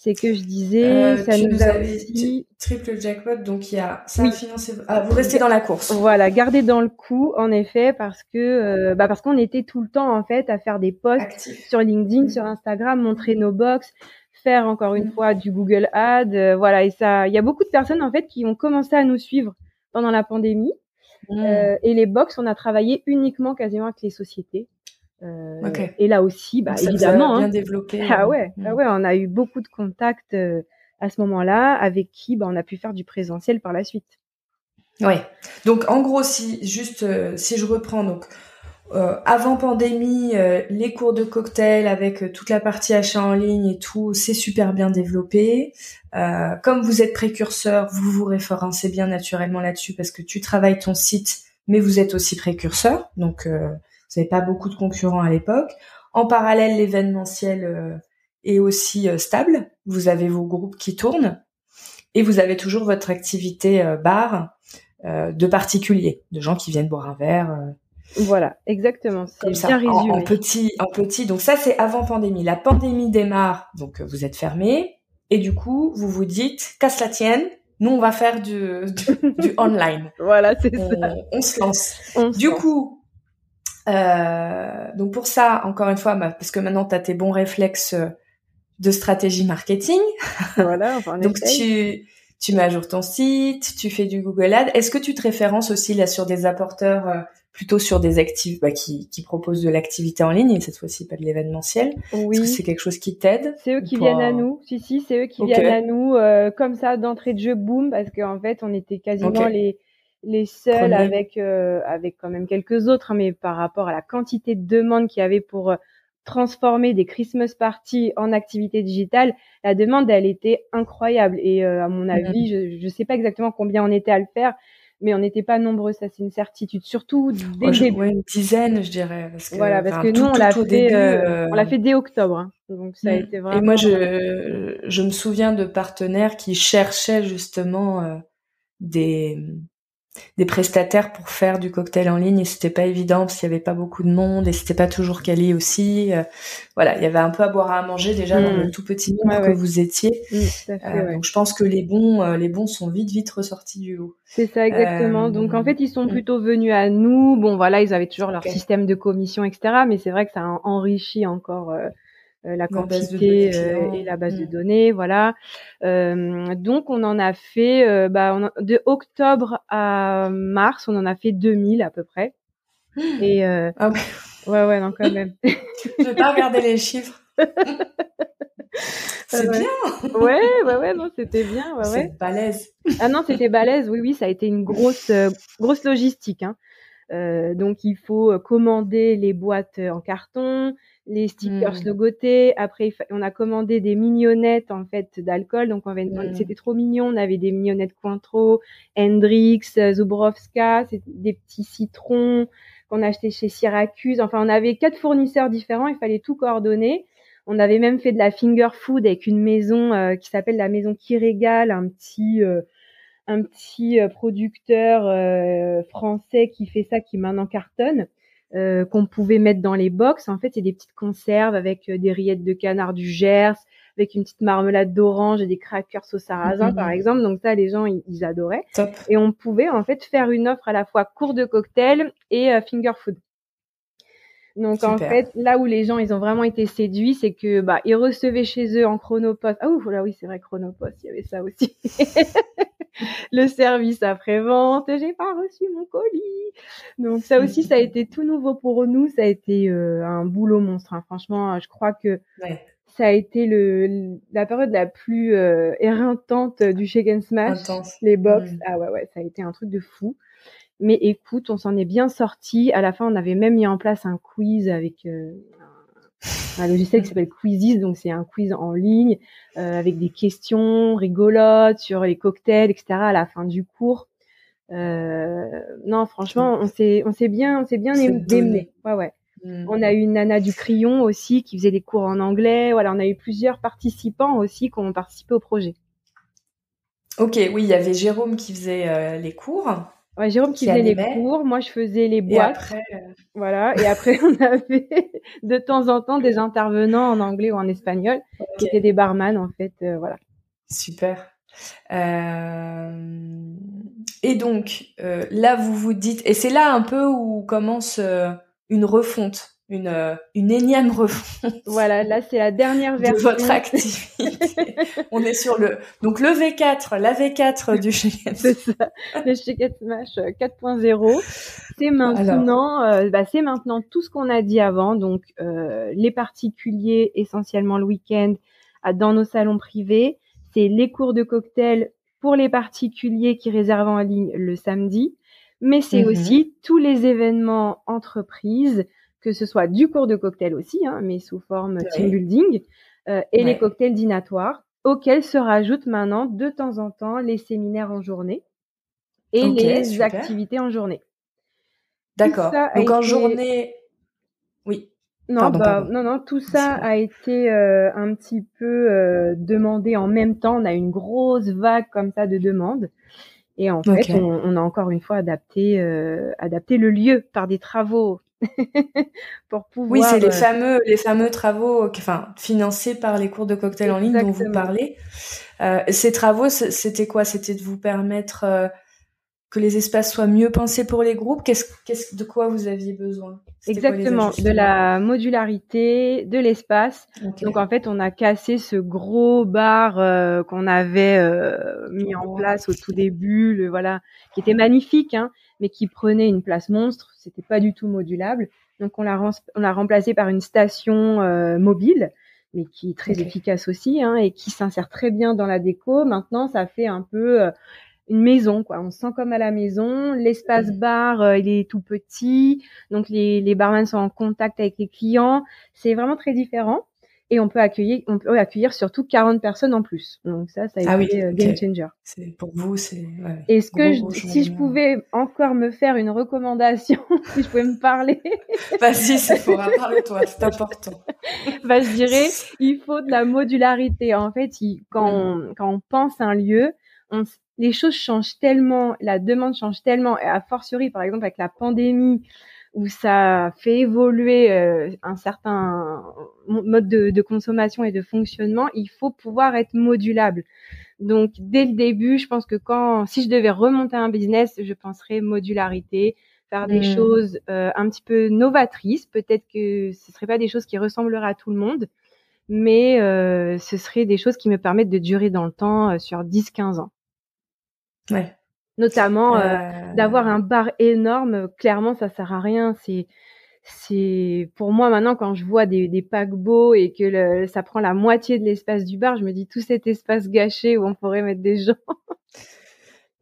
c'est que je disais, euh, ça nous a aussi... triple jackpot, donc il y a ça oui. financé. Ah, vous restez dans la course. Voilà, garder dans le coup, en effet, parce que euh, bah parce qu'on était tout le temps en fait à faire des posts sur LinkedIn, sur Instagram, montrer nos box, faire encore une mm. fois du Google Ads, euh, voilà. Et ça, il y a beaucoup de personnes en fait qui ont commencé à nous suivre pendant la pandémie. Mm. et les box, on a travaillé uniquement quasiment avec les sociétés. Euh, et là aussi, bah, évidemment, bien hein. développé. [LAUGHS] Ah ouais, ah mm. ouais, on a eu beaucoup de contacts euh, à ce moment-là, avec qui bah, on a pu faire du présentiel par la suite. Ouais. Donc en gros, si juste euh, si je reprends donc euh, avant pandémie, euh, les cours de cocktail avec toute la partie achat en ligne et tout, c'est super bien développé. comme vous êtes précurseur, vous vous référencez bien naturellement là-dessus parce que tu travailles ton site, mais vous êtes aussi précurseur, donc vous n'avez pas beaucoup de concurrents à l'époque. En parallèle, l'événementiel est aussi stable. Vous avez vos groupes qui tournent et vous avez toujours votre activité bar euh, de particuliers, de gens qui viennent boire un verre. Euh, voilà, exactement. C'est bien résumé. En, petit, en petit. Donc ça, c'est avant pandémie. La pandémie démarre, donc euh, vous êtes fermé, et du coup, vous vous dites, casse la tienne. Nous, on va faire du, [LAUGHS] du, online. voilà, c'est ça. On se lance. du coup, euh, donc pour ça, encore une fois, bah, parce que maintenant, tu as tes bons réflexes de stratégie marketing. Voilà, enfin, donc tu tu mets à jour ton site, tu fais du Google Ads. Est-ce que tu te références aussi là sur des apporteurs euh, plutôt sur des actifs bah, qui, qui proposent de l'activité en ligne et cette fois-ci pas de l'événementiel? Oui. Est-ce que c'est quelque chose qui t'aide C'est eux qui viennent à nous. Si si, c'est eux qui viennent à nous euh, comme ça d'entrée de jeu boom parce qu'en fait on était quasiment les les seuls avec euh, avec quand même quelques autres hein, mais par rapport à la quantité de demandes qu'il y avait pour transformer des Christmas parties en activité digitale, la demande, elle était incroyable. Et euh, à mon avis, je ne sais pas exactement combien on était à le faire, mais on n'était pas nombreux, ça c'est une certitude. Surtout dès le début. une dizaine, je dirais. Parce que, voilà, parce que nous, on l'a fait, euh, on l'a fait dès octobre. Hein. Donc ça a mm. été vraiment. Et moi, je, je me souviens de partenaires qui cherchaient justement euh, des des prestataires pour faire du cocktail en ligne et c'était pas évident parce qu'il y avait pas beaucoup de monde et c'était pas toujours quali aussi. Euh, voilà, il y avait un peu à boire à manger déjà dans le mm. tout petit nombre que vous étiez. Mm, euh, donc je pense que les bons, euh, les bons sont vite vite ressortis du lot. C'est ça exactement. donc en fait ils sont mm. plutôt venus à nous. Bon voilà, ils avaient toujours leur système de commission etc. Mais c'est vrai que ça a enrichi encore euh, la quantité euh, et la base de mm. données, voilà. Euh, donc on en a fait, bah, de octobre à mars, on en a fait 2000 à peu près. Et ah ouais. ouais, non quand même. [LAUGHS] Je vais pas regarder les chiffres. [LAUGHS] C'est bien. ouais, ouais, ouais, non, c'était bien. Ouais, c'est balèze. Ah non, c'était balèze. Oui, oui, ça a été une grosse, grosse logistique. Hein. Euh, donc il faut commander les boîtes en carton, les stickers mmh. logotés. Après, on a commandé des mignonnettes en fait d'alcool. Donc, mmh. c'était trop mignon. On avait des mignonnettes Cointreau, Hendrix, Zubrowska, des petits citrons qu'on a acheté chez Syracuse. Enfin, on avait quatre fournisseurs différents. Il fallait tout coordonner. On avait même fait de la finger food avec une maison euh, qui s'appelle la maison qui régale, un petit euh, un petit euh, producteur français qui fait ça, qui maintenant cartonne. Euh, qu'on pouvait mettre dans les box. En fait, c'est des petites conserves avec euh, des rillettes de canard du Gers, avec une petite marmelade d'orange et des crackers au sarrasin, par mmh. exemple. Donc ça, les gens, ils, adoraient. Et on pouvait en fait faire une offre à la fois cours de cocktail et euh, finger food. Donc en fait, là où les gens ils ont vraiment été séduits, c'est que bah ils recevaient chez eux en chronopost. Ah ouf, là oui, c'est vrai chronopost, il y avait ça aussi. [LAUGHS] le service après-vente, j'ai pas reçu mon colis. Donc ça aussi, ça a été tout nouveau pour nous. Ça a été euh, un boulot monstre. Hein. Franchement, je crois que ça a été le, la période la plus euh, éreintante du Shake and Smash. Les box. Mm. Ah ouais, ouais, ça a été un truc de fou. Mais écoute, on s'en est bien sorti. À la fin, on avait même mis en place un quiz avec euh, un logiciel qui s'appelle Quizzes, donc c'est un quiz en ligne euh, avec des questions rigolotes sur les cocktails, etc. à la fin du cours. Euh, non, franchement, on s'est on s'est bien on s'est bien aimé. Ouais ouais. Mmh. On a eu une nana du crayon aussi qui faisait des cours en anglais. Voilà, on a eu plusieurs participants aussi qui ont participé au projet. Ok, oui, il y avait Jérôme qui faisait euh, les cours. Ouais, Jérôme qui, faisait les cours, moi je faisais les boîtes. Et après, euh, Voilà, et après [LAUGHS] on avait de temps en temps des intervenants en anglais ou en espagnol qui étaient des barman en fait, euh, voilà. Super. Euh... Et donc là vous vous dites, et c'est là un peu où commence une refonte une, euh, une énième refonte. Voilà, là c'est la dernière version de votre activité. [LAUGHS] On est sur le donc le V4, la V4 du Chicken C'est ça, le Chicken Smash 4.0. C'est maintenant, euh, bah, c'est maintenant tout ce qu'on a dit avant, donc euh, les particuliers essentiellement le week-end dans nos salons privés. c'est les cours de cocktail pour les particuliers qui réservent en ligne le samedi, mais c'est mmh aussi tous les événements entreprises, que ce soit du cours de cocktail aussi, hein, mais sous forme team building, euh, et les cocktails dînatoires, auxquels se rajoutent maintenant de temps en temps les séminaires en journée et les activités en journée. D'accord. Donc en journée, oui. Non, bah, non, non, tout ça a été euh, un petit peu euh, demandé en même temps. On a une grosse vague comme ça de demandes. Et en fait, on, a encore une fois adapté, adapté le lieu par des travaux [LAUGHS] pour pouvoir. Oui, c'est les fameux, les fameux travaux, enfin, financés par les cours de cocktail en ligne dont vous parlez. ces travaux, c'était quoi? C'était de vous permettre que les espaces soient mieux pensés pour les groupes? Qu'est-ce, qu'est-ce de quoi vous aviez besoin? Exactement, de la modularité, de l'espace. Donc en fait, on a cassé ce gros bar euh, qu'on avait euh, mis en place au tout début, le, voilà, qui était magnifique, hein, mais qui prenait une place monstre. C'était pas du tout modulable. Donc on l'a, on l'a remplacé par une station euh, mobile, mais qui est très efficace aussi, hein, et qui s'insère très bien dans la déco. Maintenant, ça fait un peu une maison, quoi. On se sent comme à la maison. L'espace bar, euh, il est tout petit, donc les, les barman sont en contact avec les clients. C'est vraiment très différent. Et on peut accueillir, on peut accueillir surtout 40 personnes en plus. Donc ça, ça a ah été oui, euh, game changer. C'est pour vous, c'est. Ouais, Est-ce que si je pouvais encore me faire une recommandation, [LAUGHS] si je pouvais me parler? [LAUGHS] Vas-y, c'est pour parle-toi, c'est important. [LAUGHS] bah, je dirais, il faut de la modularité. En fait, quand, on, quand on pense un lieu, on, les choses changent tellement, la demande change tellement, et a fortiori, par exemple, avec la pandémie, où ça fait évoluer euh, un certain mode de, consommation et de fonctionnement, il faut pouvoir être modulable. Donc, dès le début, je pense que quand, si je devais remonter un business, je penserais modularité, faire des mmh. choses euh, un petit peu novatrices. Peut-être que ce ne seraient pas des choses qui ressembleraient à tout le monde, mais euh, ce seraient des choses qui me permettent de durer dans le temps sur 10-15 ans. Ouais. Notamment euh, d'avoir un bar énorme, clairement ça sert à rien. C'est c'est pour moi maintenant quand je vois des, des paquebots et que le, ça prend la moitié de l'espace du bar, je me dis tout cet espace gâché où on pourrait mettre des gens. [LAUGHS]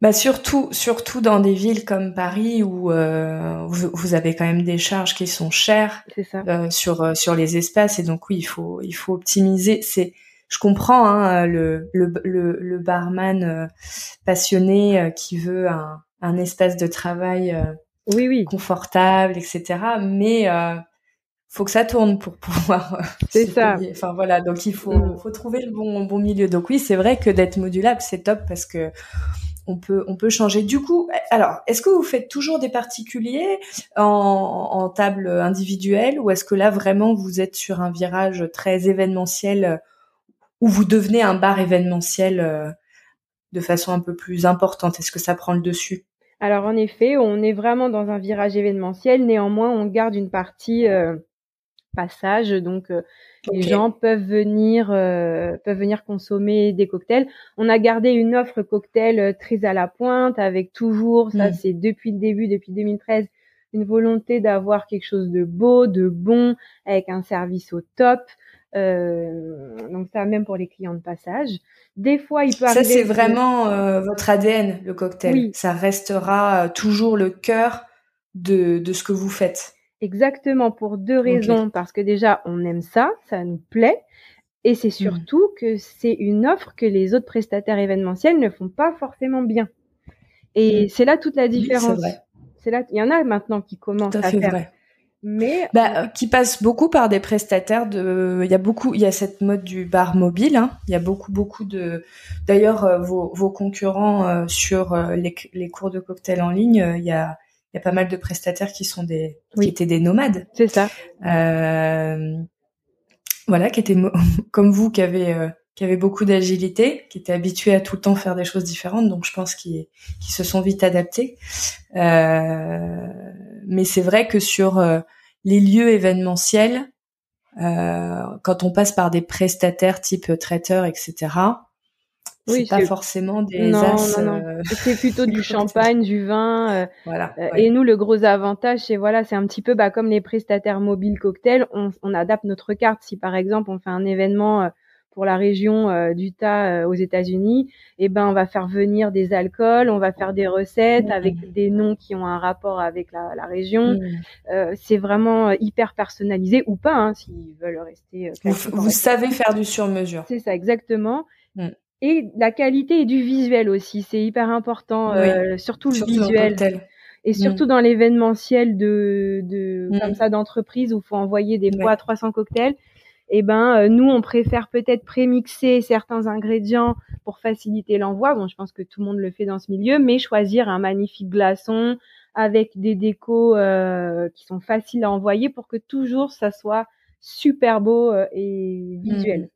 Bah surtout, surtout dans des villes comme Paris où euh, vous, vous, avez quand même des charges qui sont chères euh, sur euh, sur les espaces et donc oui il faut il faut optimiser. C'est je comprends hein, le, le, le, barman euh, passionné euh, qui veut un, un, espace de travail euh, oui, oui. confortable, etc. Mais euh, faut que ça tourne pour pouvoir. [LAUGHS] c'est ça. Enfin voilà, donc il faut, mm. faut trouver le bon, bon milieu. Donc oui, c'est vrai que d'être modulable, c'est top parce que on peut, on peut changer. Du coup, alors, est-ce que vous faites toujours des particuliers en, en table individuelle ou est-ce que là vraiment vous êtes sur un virage très événementiel ou vous devenez un bar événementiel euh, de façon un peu plus importante? Est-ce que ça prend le dessus? Alors en effet, on est vraiment dans un virage événementiel. Néanmoins, on garde une partie euh, passage, donc euh, les gens peuvent venir peuvent venir consommer des cocktails. On a gardé une offre cocktail très à la pointe, avec toujours, ça hmm. c'est depuis le début, depuis 2013, une volonté d'avoir quelque chose de beau, de bon, avec un service au top. Euh, donc ça même pour les clients de passage. Des fois, il peut arriver. Ça c'est vraiment euh, votre ADN, le cocktail. Oui. Ça restera euh, toujours le cœur de, de ce que vous faites. Exactement pour deux raisons. Parce que déjà, on aime ça, ça nous plaît. Et c'est mmh. surtout que c'est une offre que les autres prestataires événementiels ne font pas forcément bien. Et mmh. c'est là toute la différence. c'est là, il y en a maintenant qui commencent à, faire. Vrai mais bah, qui passe beaucoup par des prestataires de il y a beaucoup il y a cette mode du bar mobile hein. il y a beaucoup beaucoup de d'ailleurs euh, vos, vos concurrents euh, sur euh, les, les, cours de cocktail en ligne il y a il y a pas mal de prestataires qui sont des qui étaient des nomades c'est ça voilà qui étaient [LAUGHS] comme vous qui avez qui avaient beaucoup d'agilité, qui étaient habitués à tout le temps faire des choses différentes, donc je pense qu'ils se sont vite adaptés. Euh, mais c'est vrai que sur euh, les lieux événementiels, euh, quand on passe par des prestataires type traiteur, etc., oui, c'est pas forcément des non, as, non, non. Euh, c'est plutôt [LAUGHS] du champagne, du vin. Euh, voilà. Et nous, le gros avantage, c'est voilà, c'est un petit peu bah, comme les prestataires mobiles cocktails. On, on, adapte notre carte. Si par exemple on fait un événement pour la région euh, d'Utah aux États-Unis, eh ben on va faire venir des alcools, on va faire des recettes Mmh. avec des noms qui ont un rapport avec la, la région. Mmh. Euh, c'est vraiment hyper personnalisé ou pas, hein, s'ils veulent rester. euh, Vous, savez faire du sur-mesure. C'est ça, exactement. Mm. Et la qualité et du visuel aussi, c'est hyper important, Oui. euh, surtout le Surtout dans le visuel. Et surtout dans l'événementiel de, de Mm. comme ça d'entreprise où faut envoyer des poids à 300 cocktails. Et ben euh, nous on préfère peut-être prémixer certains ingrédients pour faciliter l'envoi. Bon, je pense que tout le monde le fait dans ce milieu, mais choisir un magnifique glaçon avec des décos euh, qui sont faciles à envoyer pour que toujours ça soit super beau euh, et visuel.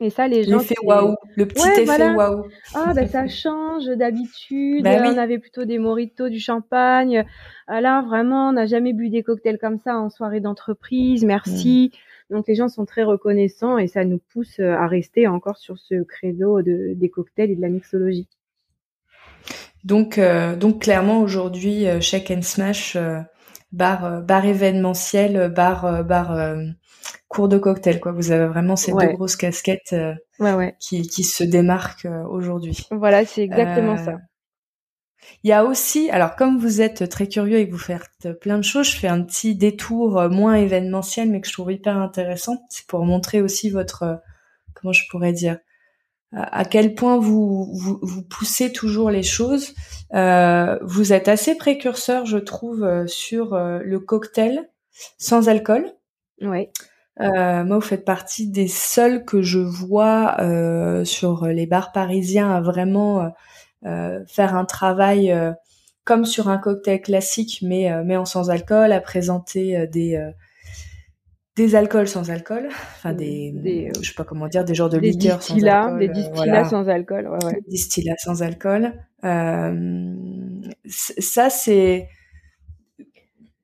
Et ça les gens L'effet c'est- waouh, le petit Ouais, effet voilà. waouh. ah ben ça change d'habitude. Bah oui. On avait plutôt des mojitos, du champagne. Ah, Là vraiment, on n'a jamais bu des cocktails comme ça en soirée d'entreprise. Merci. Mm. Donc les gens sont très reconnaissants et ça nous pousse euh, à rester encore sur ce credo de, des cocktails et de la mixologie. Donc, euh, donc clairement aujourd'hui, euh, Shake and Smash, euh, bar, bar événementiel, bar, bar cours de cocktail. Quoi. Vous avez vraiment ces Ouais. deux grosses casquettes Ouais ouais. qui, qui se démarquent aujourd'hui. Voilà, c'est exactement ça. Il y a aussi, alors comme vous êtes très curieux et que vous faites plein de choses, je fais un petit détour euh, moins événementiel, mais que je trouve hyper intéressant. C'est pour montrer aussi votre, euh, comment je pourrais dire, à quel point vous, vous, vous poussez toujours les choses. Euh, vous êtes assez précurseur, je trouve, euh, sur le cocktail sans alcool. Ouais. Euh, moi, vous faites partie des seuls que je vois euh, sur les bars parisiens à vraiment faire un travail euh, comme sur un cocktail classique, mais euh, mais en sans alcool, à présenter euh, des euh, des alcools sans alcool, enfin des, Des, euh, je sais pas comment dire, des genres de Des liqueurs sans alcool, des euh, distillats voilà. sans alcool. Ouais ouais. distillats sans alcool. Euh, ça, c'est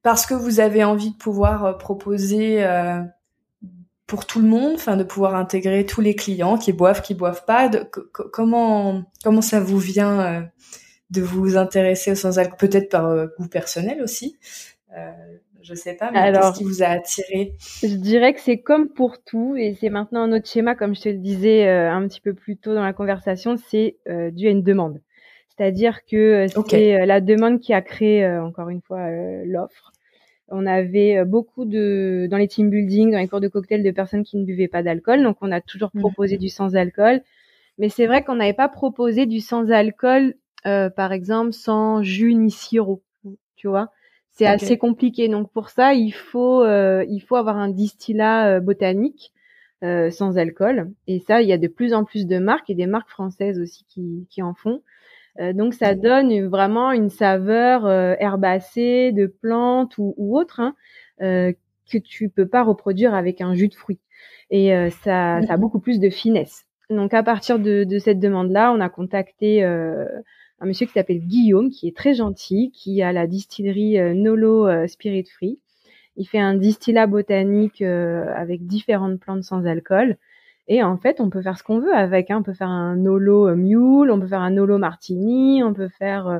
parce que vous avez envie de pouvoir euh, proposer euh, pour tout le monde, enfin de pouvoir intégrer tous les clients qui boivent, qui boivent pas. De, comment comment ça vous vient euh, de vous intéresser au sans alcool Peut-être par euh, goût personnel aussi. Euh, je sais pas, mais Alors- qu'est-ce qui vous a attiré? Je dirais que c'est comme pour tout, et c'est maintenant un autre schéma, comme je te le disais euh, un petit peu plus tôt dans la conversation, c'est euh, dû à une demande. C'est-à-dire que c'est la demande qui a créé, encore une fois, l'offre. On avait euh, beaucoup de, dans les team building, dans les cours de cocktail, de personnes qui ne buvaient pas d'alcool, donc on a toujours Mhm. proposé du sans-alcool. Mais c'est vrai qu'on n'avait pas proposé du sans-alcool, euh, par exemple, sans jus ni sirop, tu vois c'est assez compliqué. Donc pour ça, il faut euh, il faut avoir un distillat euh, botanique euh, sans alcool. Et ça, il y a de plus en plus de marques et des marques françaises aussi qui, qui en font. Euh, donc ça Mhm. donne vraiment une saveur euh, herbacée de plantes ou, ou autre hein, euh, que tu peux pas reproduire avec un jus de fruits. Et euh, ça, ça a beaucoup plus de finesse. Donc à partir de, de cette demande-là, on a contacté euh, un monsieur qui s'appelle Guillaume, qui est très gentil, qui a la distillerie Nolo Spirit Free. Il fait un distillat botanique euh, avec différentes plantes sans alcool. Et en fait, on peut faire ce qu'on veut avec. Hein. On peut faire un Nolo euh, Mule, on peut faire un Nolo Martini, on peut faire euh,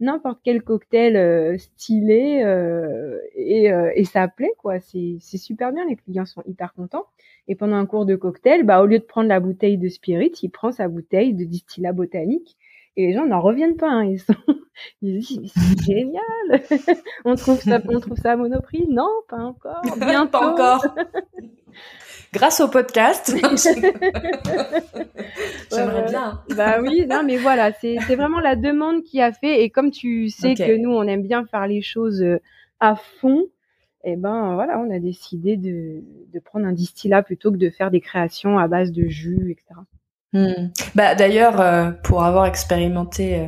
n'importe quel cocktail euh, stylé euh, et, euh, et ça plaît quoi. C'est super bien. Les clients sont hyper contents. Et pendant un cours de cocktail, bah au lieu de prendre la bouteille de spirit, il prend sa bouteille de distillat botanique. Et les gens n'en reviennent pas. Hein. Ils sont, [LAUGHS] ils se disent c'est génial. [LAUGHS] on trouve ça, on trouve ça à Monoprix? Non, pas encore. [LAUGHS] Bientôt. Pas encore. Grâce au podcast. [LAUGHS] [LAUGHS] J'aimerais bien. Bah oui, non, mais voilà, c'est vraiment la demande qui a fait. Et comme tu sais que nous, on aime bien faire les choses euh, à fond, et ben voilà, on a décidé de, de prendre un distillat plutôt que de faire des créations à base de jus, etc. Hmm. Bah d'ailleurs, euh, pour avoir expérimenté euh,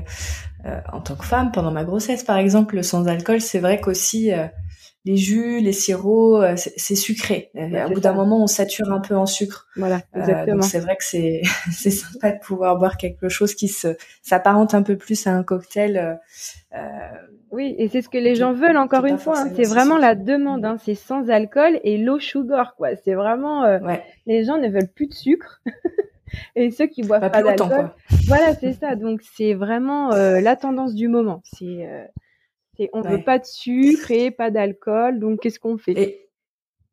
euh, en tant que femme pendant ma grossesse, par exemple, le sans alcool, c'est vrai qu'aussi les jus, les sirops, euh, c'est sucré. Euh, Au bout d'un moment, on sature un peu en sucre. Voilà, Euh, exactement. c'est vrai que c'est [LAUGHS] c'est sympa de pouvoir boire quelque chose qui se s'apparente un peu plus à un cocktail. euh, Oui, et c'est ce que les gens veulent encore une fois. hein. C'est vraiment la demande. Hein. C'est sans alcool et low sugar, quoi. C'est vraiment euh, ouais, les gens ne veulent plus de sucre. [LAUGHS] et ceux qui boivent pas pas, d'alcool, voilà, c'est ça. Donc c'est vraiment la tendance du moment. C'est, c'est on Ouais. veut pas de sucre et pas d'alcool. Donc qu'est-ce qu'on fait? Et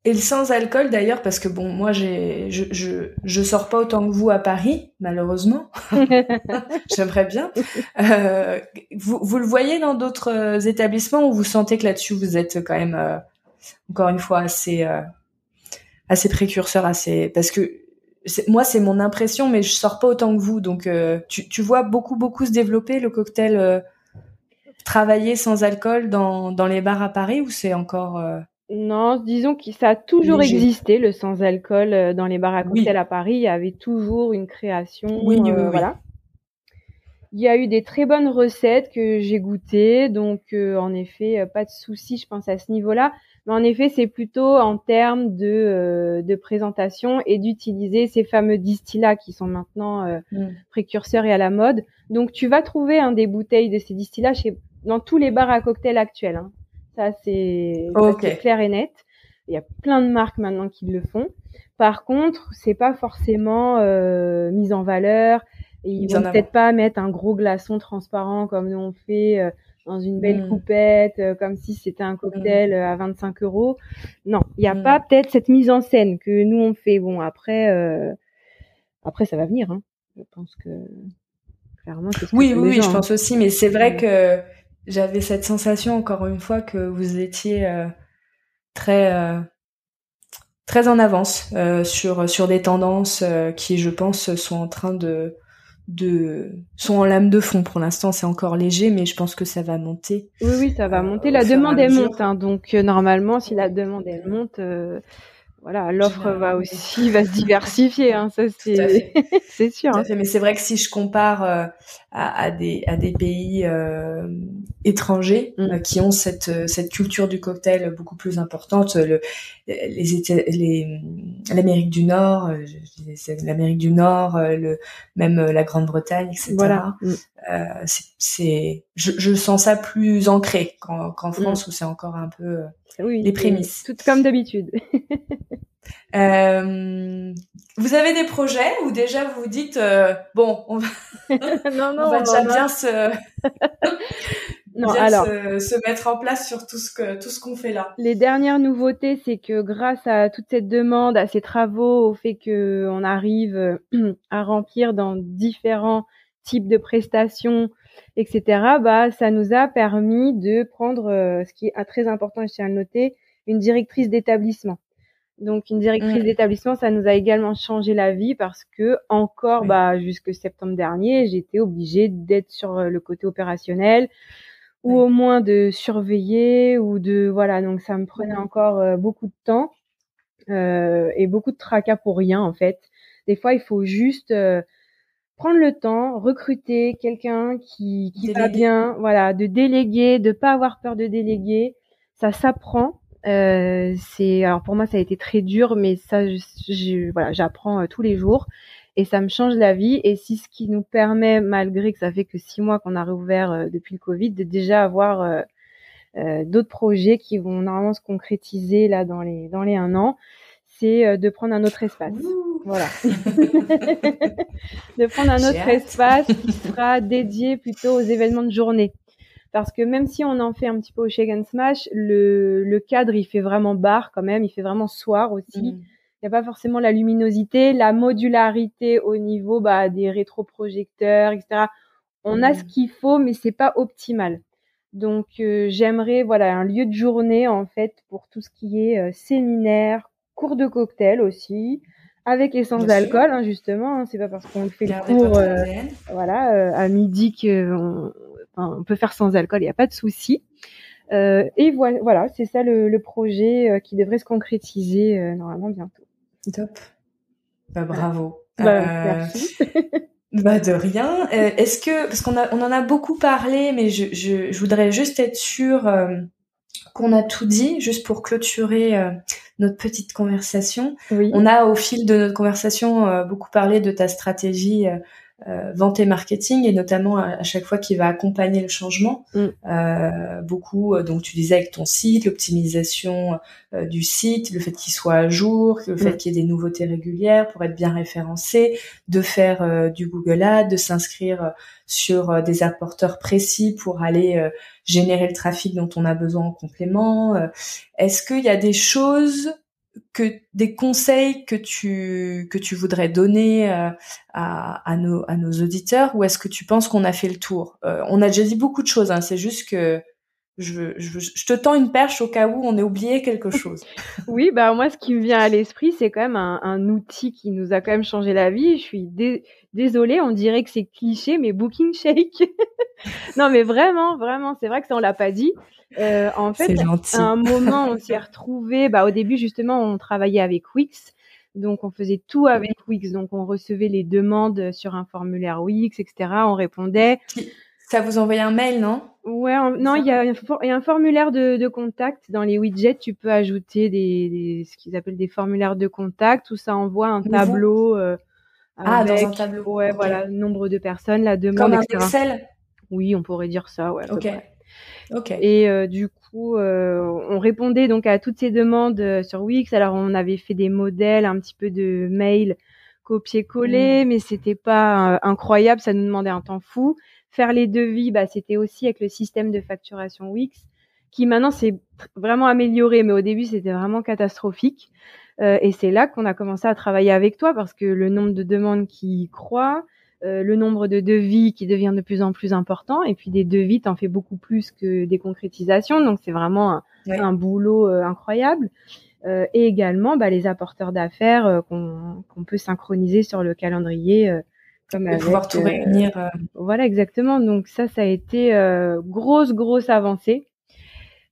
Et le sans alcool d'ailleurs, parce que bon, moi j'ai, je, je, je sors pas autant que vous à Paris, malheureusement. [LAUGHS] J'aimerais bien. Euh, vous, vous le voyez dans d'autres euh, établissements où vous sentez que là-dessus vous êtes quand même, euh, encore une fois, assez, euh, assez précurseur, assez, parce que moi c'est mon impression, mais je sors pas autant que vous, donc tu, tu vois beaucoup beaucoup se développer le cocktail travailler sans alcool dans, dans les bars à Paris ou c'est encore non, disons que ça a toujours existé, le sans-alcool euh, dans les bars à cocktails à Paris. Il y avait toujours une création. Oui, euh, voilà. Il y a eu des très bonnes recettes que j'ai goûtées, donc euh, en effet, pas de souci, je pense à ce niveau-là. Mais en effet, c'est plutôt en termes de, de présentation et d'utiliser ces fameux distillats qui sont maintenant mm. précurseurs et à la mode. Donc, tu vas trouver un des bouteilles de ces distillats chez, dans tous les bars à cocktails actuels. Hein. Ça, c'est clair et net. Il y a plein de marques maintenant qui le font. Par contre, c'est pas forcément euh, mis en valeur. Et ils vont peut-être pas mettre un gros glaçon transparent comme nous on fait euh, dans une belle hmm. coupette, euh, comme si c'était un cocktail hmm. à 25 euros. Non, il n'y a hmm. pas peut-être cette mise en scène que nous on fait. Bon, après, après ça va venir. Hein. Je pense que clairement. Ce oui, oui, je pense aussi. Mais c'est vrai que j'avais cette sensation encore une fois que vous étiez euh, très euh, très en avance euh, sur sur des tendances qui je pense sont en train de de sont en lame de fond. Pour l'instant c'est encore léger mais je pense que ça va monter. Oui oui ça va monter. La demande elle monte hein, donc normalement si la demande elle monte voilà, l'offre va aussi va se diversifier, hein, ça [LAUGHS] c'est [LAUGHS] c'est sûr. Hein. Mais c'est vrai que si je compare euh, à, à, des à des pays euh, étrangers mm. euh, qui ont cette cette culture du cocktail beaucoup plus importante, le, les les l'Amérique du Nord, l'Amérique du Nord, le même la Grande-Bretagne, etc. Voilà. Mm. c'est je, je sens ça plus ancré qu'en mm. France où c'est encore un peu oui, les prémices. Tout comme d'habitude. [LAUGHS] euh, vous avez des projets ou déjà vous vous dites euh, bon, on va, [LAUGHS] non, non, on va déjà [LAUGHS] bien, se... non, alors... se, se, mettre en place sur tout ce que tout ce qu'on fait là. Les dernières nouveautés, c'est que grâce à toute cette demande, à ces travaux, au fait que on arrive euh, [CLEARS THROAT] à remplir dans différents types de prestations etc. Bah, ça nous a permis de prendre, euh, ce qui est très important, je tiens à le noter, une directrice d'établissement. Donc une directrice mmh. d'établissement, ça nous a également changé la vie parce que encore, bah, jusque septembre dernier, j'étais obligée d'être sur euh, le côté opérationnel ou au moins de surveiller ou de voilà. Donc ça me prenait encore euh, beaucoup de temps euh, et beaucoup de tracas pour rien en fait. Des fois, il faut juste prendre le temps, recruter quelqu'un qui, qui va bien, voilà, de déléguer, de pas avoir peur de déléguer, ça s'apprend. Euh, c'est alors pour moi ça a été très dur, mais ça, je, voilà, j'apprends euh, tous les jours et ça me change la vie. Et c'est ce qui nous permet, malgré que ça fait que six mois qu'on a réouvert euh, depuis le Covid, de déjà avoir euh, euh, d'autres projets qui vont normalement se concrétiser là dans les dans les un an. C'est de prendre un autre espace. Voilà. [LAUGHS] de prendre un autre espace qui sera dédié plutôt aux événements de journée. Parce que même si on en fait un petit peu au Shake and Smash, le, le cadre, il fait vraiment bar quand même, il fait vraiment soir aussi. Mm. Il n'y a pas forcément la luminosité, la modularité au niveau bah, des rétroprojecteurs, etc. On a mm. ce qu'il faut, mais c'est pas optimal. Donc euh, j'aimerais voilà un lieu de journée en fait pour tout ce qui est euh, séminaire, cours de cocktail aussi, avec et sans alcool, hein, justement. Hein, c'est pas parce qu'on fait le cours, euh, voilà, euh, à midi qu'on on peut faire sans alcool, il n'y a pas de souci. Euh, et voilà, voilà c'est ça le, le projet qui devrait se concrétiser normalement bientôt. Top. Bah, bravo. Bah, merci. [LAUGHS] bah de rien. Est-ce que parce qu'on a on en a beaucoup parlé, mais je je, je voudrais juste être sûre qu'on a tout dit, juste pour clôturer euh, notre petite conversation. On a au fil de notre conversation euh, beaucoup parlé de ta stratégie euh, euh, vente et marketing et notamment à, chaque fois qui va accompagner le changement. Mm. Euh, beaucoup, donc tu disais avec ton site, l'optimisation du site, le fait qu'il soit à jour, le fait mm. qu'il y ait des nouveautés régulières pour être bien référencé, de faire du Google Ads, de s'inscrire sur des apporteurs précis pour aller générer le trafic dont on a besoin en complément. Est-ce qu'il y a des choses que des conseils que tu que tu voudrais donner euh, à, à, nos à nos auditeurs ou est-ce que tu penses qu'on a fait le tour? Euh, On a déjà dit beaucoup de choses. Hein, c'est juste que je, je, je, te tends une perche au cas où on ait oublié quelque [LAUGHS] chose. oui, bah moi, ce qui me vient à l'esprit, c'est quand même un, un, outil qui nous a quand même changé la vie. Je suis désolée, on dirait que c'est cliché, mais Booking Shake. [LAUGHS] non, mais vraiment, vraiment, c'est vrai que ça on l'a pas dit. Euh, en fait, à un moment, [LAUGHS] on s'est retrouvé. Bah, au début, justement, on travaillait avec Wix. Donc, on faisait tout avec Wix. Donc, on recevait les demandes sur un formulaire Wix, etc. On répondait. Ça vous envoyait un mail, non? Ouais, non, il y, a, y a un formulaire de, de, contact dans les widgets. Tu peux ajouter des, des ce qu'ils appellent des formulaires de contact où ça envoie un tableau. Euh, ah, dans un tableau. Ouais, voilà, nombre de personnes, la demande, Comme un Excel? Oui, on pourrait dire ça. Ouais. Ok. Ok. Et euh, du coup, euh, on répondait donc à toutes ces demandes sur Wix. Alors, on avait fait des modèles, un petit peu de mail copier-coller, mm. mais c'était pas incroyable. Ça nous demandait un temps fou. Faire les devis, bah, c'était aussi avec le système de facturation Wix, qui maintenant s'est vraiment amélioré, mais au début, c'était vraiment catastrophique. et c'est là qu'on a commencé à travailler avec toi parce que le nombre de demandes qui croît, euh, le nombre de devis qui devient de plus en plus important. Et puis des devis, t'en fais beaucoup plus que des concrétisations. Donc c'est vraiment un, boulot euh, incroyable. Euh, et également bah, les apporteurs d'affaires qu'on peut synchroniser sur le calendrier. Comme avec, pouvoir tout réunir. Voilà, exactement. Donc ça, ça a été grosse, grosse avancée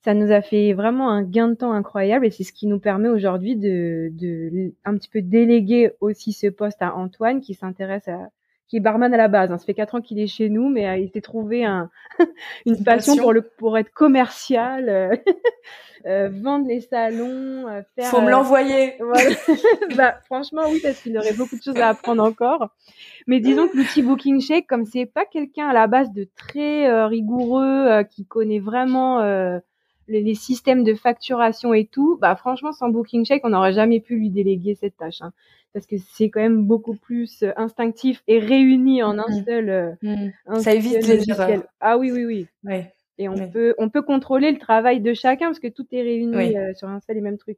ça nous a fait vraiment un gain de temps incroyable et c'est ce qui nous permet aujourd'hui de, de un petit peu déléguer aussi ce poste à Antoine qui s'intéresse à, qui est barman à la base. Hein. Ça fait quatre ans qu'il est chez nous, mais euh, il s'est trouvé un, [LAUGHS] une, passion, pour le pour être commercial, euh, [LAUGHS] euh, vendre les salons, faire. Faut me l'envoyer. [LAUGHS] bah, franchement, oui, parce qu'il aurait beaucoup de choses à apprendre encore. Mais disons que l'outil Booking Shake, comme c'est pas quelqu'un à la base de très rigoureux, qui connaît vraiment les, systèmes de facturation et tout, bah franchement, sans Booking Shake, on n'aurait jamais pu lui déléguer cette tâche. Hein parce que c'est quand même beaucoup plus euh, instinctif et réuni en un mmh. seul. Euh, mmh. Ça évite les erreurs. Ah oui, oui, oui. Et on peut on peut contrôler le travail de chacun parce que tout est réuni euh, sur un seul et même truc.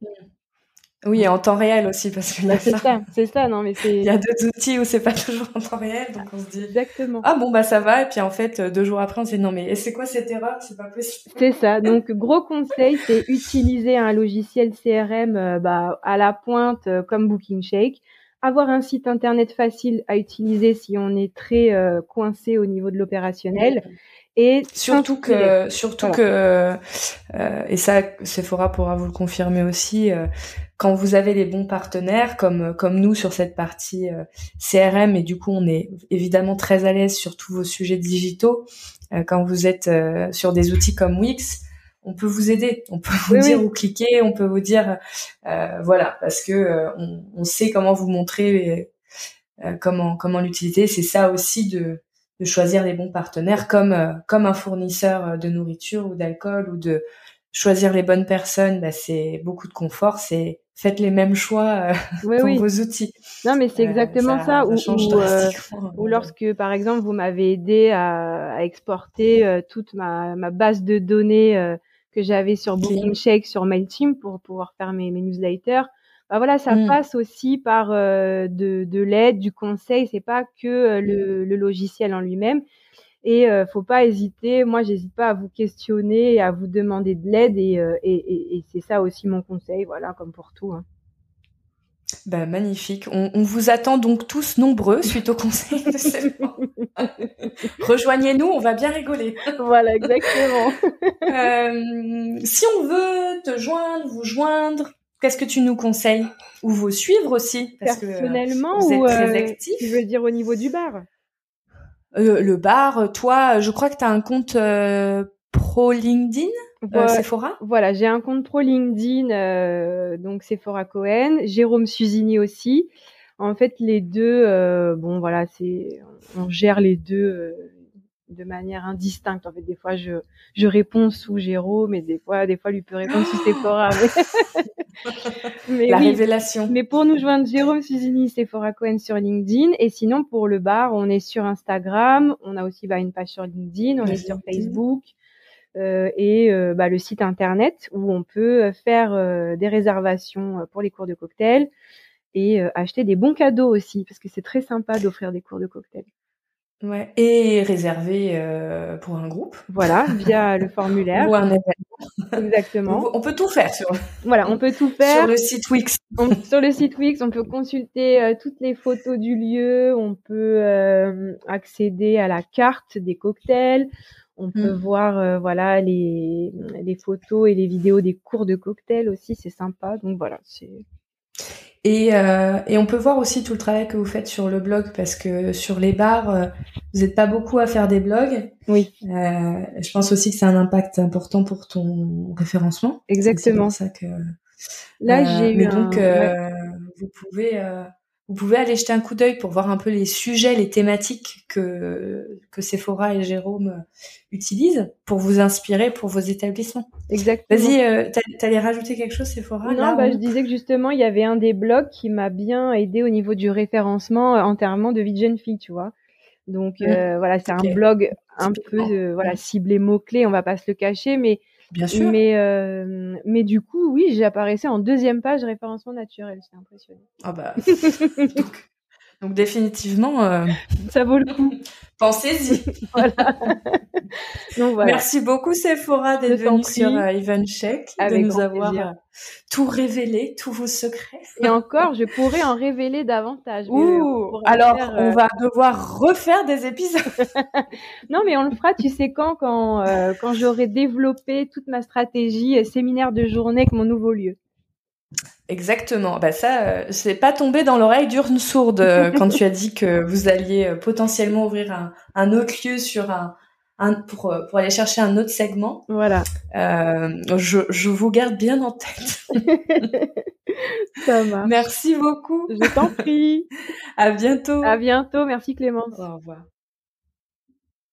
Oui, en temps réel aussi, parce que bah, c'est ça, c'est ça, non mais c'est. Il y a deux outils où c'est pas [LAUGHS] toujours en temps réel, donc on se dit. Exactement. Ah bon bah ça va, et puis en fait deux jours après on se dit non mais c'est quoi cette erreur? C'est pas possible. C'est ça. Donc gros conseil, c'est utiliser un logiciel CRM euh, bah, à la pointe euh, comme Booking Shake. Avoir un site internet facile à utiliser si on est très euh, coincé au niveau de l'opérationnel. Et surtout que, surtout que, euh, et ça, Sephora pourra vous le confirmer aussi, euh, quand vous avez les bons partenaires, comme comme nous sur cette partie euh, CRM, et du coup on est évidemment très à l'aise sur tous vos sujets digitaux. Euh, quand vous êtes sur des outils comme Wix, on peut vous aider, on peut vous dire où cliquer, on peut vous dire, voilà, parce que on, on, sait comment vous montrer, comment comment l'utiliser. C'est ça aussi de de choisir les bons partenaires comme euh, comme un fournisseur euh, de nourriture ou d'alcool ou de choisir les bonnes personnes bah, c'est beaucoup de confort c'est faites les mêmes choix euh, pour vos outils. Non mais c'est exactement ça, ou, ou, lorsque par exemple vous m'avez aidé à, à exporter toute ma, ma base de données que j'avais sur Booking Shake sur Mailchimp pour pouvoir faire mes, mes newsletters bah voilà, ça mmh. passe aussi par euh, de, de l'aide, du conseil. C'est pas que le, le, logiciel en lui-même. Et euh, faut pas hésiter. Moi, j'hésite pas à vous questionner à vous demander de l'aide. Et, euh, et, et, et c'est ça aussi mon conseil. Voilà, comme pour tout. Hein. Bah, magnifique. On, on, vous attend donc tous nombreux [LAUGHS] suite au conseil de Rejoignez-nous, on va bien rigoler. [LAUGHS] Voilà, exactement. [LAUGHS] euh, si on veut te joindre, vous joindre, Qu'est-ce que tu nous conseilles Ou vous suivre aussi? Parce Personnellement que, vous êtes très euh, actif. Tu veux dire au niveau du bar? Euh, Le bar, toi, je crois que tu as un compte euh, pro LinkedIn Sephora? Voilà, j'ai un compte pro LinkedIn, donc Sephora Cohen. Jérôme Suzini aussi. En fait, les deux, bon voilà, c'est on gère les deux de manière indistincte. En fait, des fois, je, je réponds sous Jérôme, mais des fois, des fois, lui peut répondre sous Sephora. Mais... [LAUGHS] La révélation. Mais pour nous joindre, Jérôme Suzini, Sephora Cohen sur LinkedIn. Et sinon, pour le bar, on est sur Instagram. On a aussi bah, une page sur LinkedIn. On est sur Facebook. et bah, le site internet où on peut faire des réservations pour les cours de cocktail et acheter des bons cadeaux aussi parce que c'est très sympa d'offrir des cours de cocktail. Ouais. Et réservé euh, pour un groupe. Voilà, via [LAUGHS] le formulaire. Ou un événement. Exactement. On peut tout faire sur. Voilà, on peut tout [LAUGHS] faire. Sur le site Wix. [LAUGHS] sur le site Wix, on peut consulter euh, toutes les photos du lieu. On peut euh, accéder à la carte des cocktails. On peut mm. voir voilà les les photos et les vidéos des cours de cocktails aussi. C'est sympa. Donc voilà, c'est. Et, euh, et, on peut voir aussi tout le travail que vous faites sur le blog parce que sur les bars, euh, vous n'êtes pas beaucoup à faire des blogs. Oui. Euh, je pense aussi que c'est un impact important pour ton référencement. Exactement. C'est ça que. Là, j'ai eu. Mais donc, vous pouvez vous pouvez aller jeter un coup d'œil pour voir un peu les sujets, les thématiques que, que Sephora et Jérôme utilisent pour vous inspirer pour vos établissements. Exactement. Vas-y, euh, t'allais rajouter quelque chose, Sephora Non, bah, je disais que justement, il y avait un des blogs qui m'a bien aidé au niveau du référencement entièrement de vie de jeune fille, tu vois. Donc mmh. euh, voilà, c'est un blog un peu euh, voilà ciblé mots clés, on va pas se le cacher, mais Bien sûr. Mais, euh, mais du coup, oui, j'apparaissais en deuxième page référencement naturel. C'est impressionnant. Ah bah. [LAUGHS] donc, définitivement. Euh, [LAUGHS] Ça vaut le coup. [LAUGHS] Pensez-y. voilà. [LAUGHS] voilà. Merci beaucoup Sephora d'être venue sur euh, Even Check, de nous avoir euh, tout révélé, tous vos secrets. Et encore, je pourrais en révéler davantage. Ouh, alors on va devoir refaire des épisodes. non, mais on le fera, tu sais quand, quand, quand j'aurai développé toute ma stratégie séminaire de journée avec mon nouveau lieu. Exactement. Bah ça, euh, c'est pas tombé dans l'oreille d'urne sourde euh, [LAUGHS] quand tu as dit que vous alliez euh, potentiellement ouvrir un, un autre lieu sur un, un pour pour aller chercher un autre segment. Voilà. je, je vous garde bien en tête. [LAUGHS] Ça va. Merci beaucoup. Je t'en prie. [LAUGHS] à bientôt. À bientôt. Merci Clémence. Au revoir.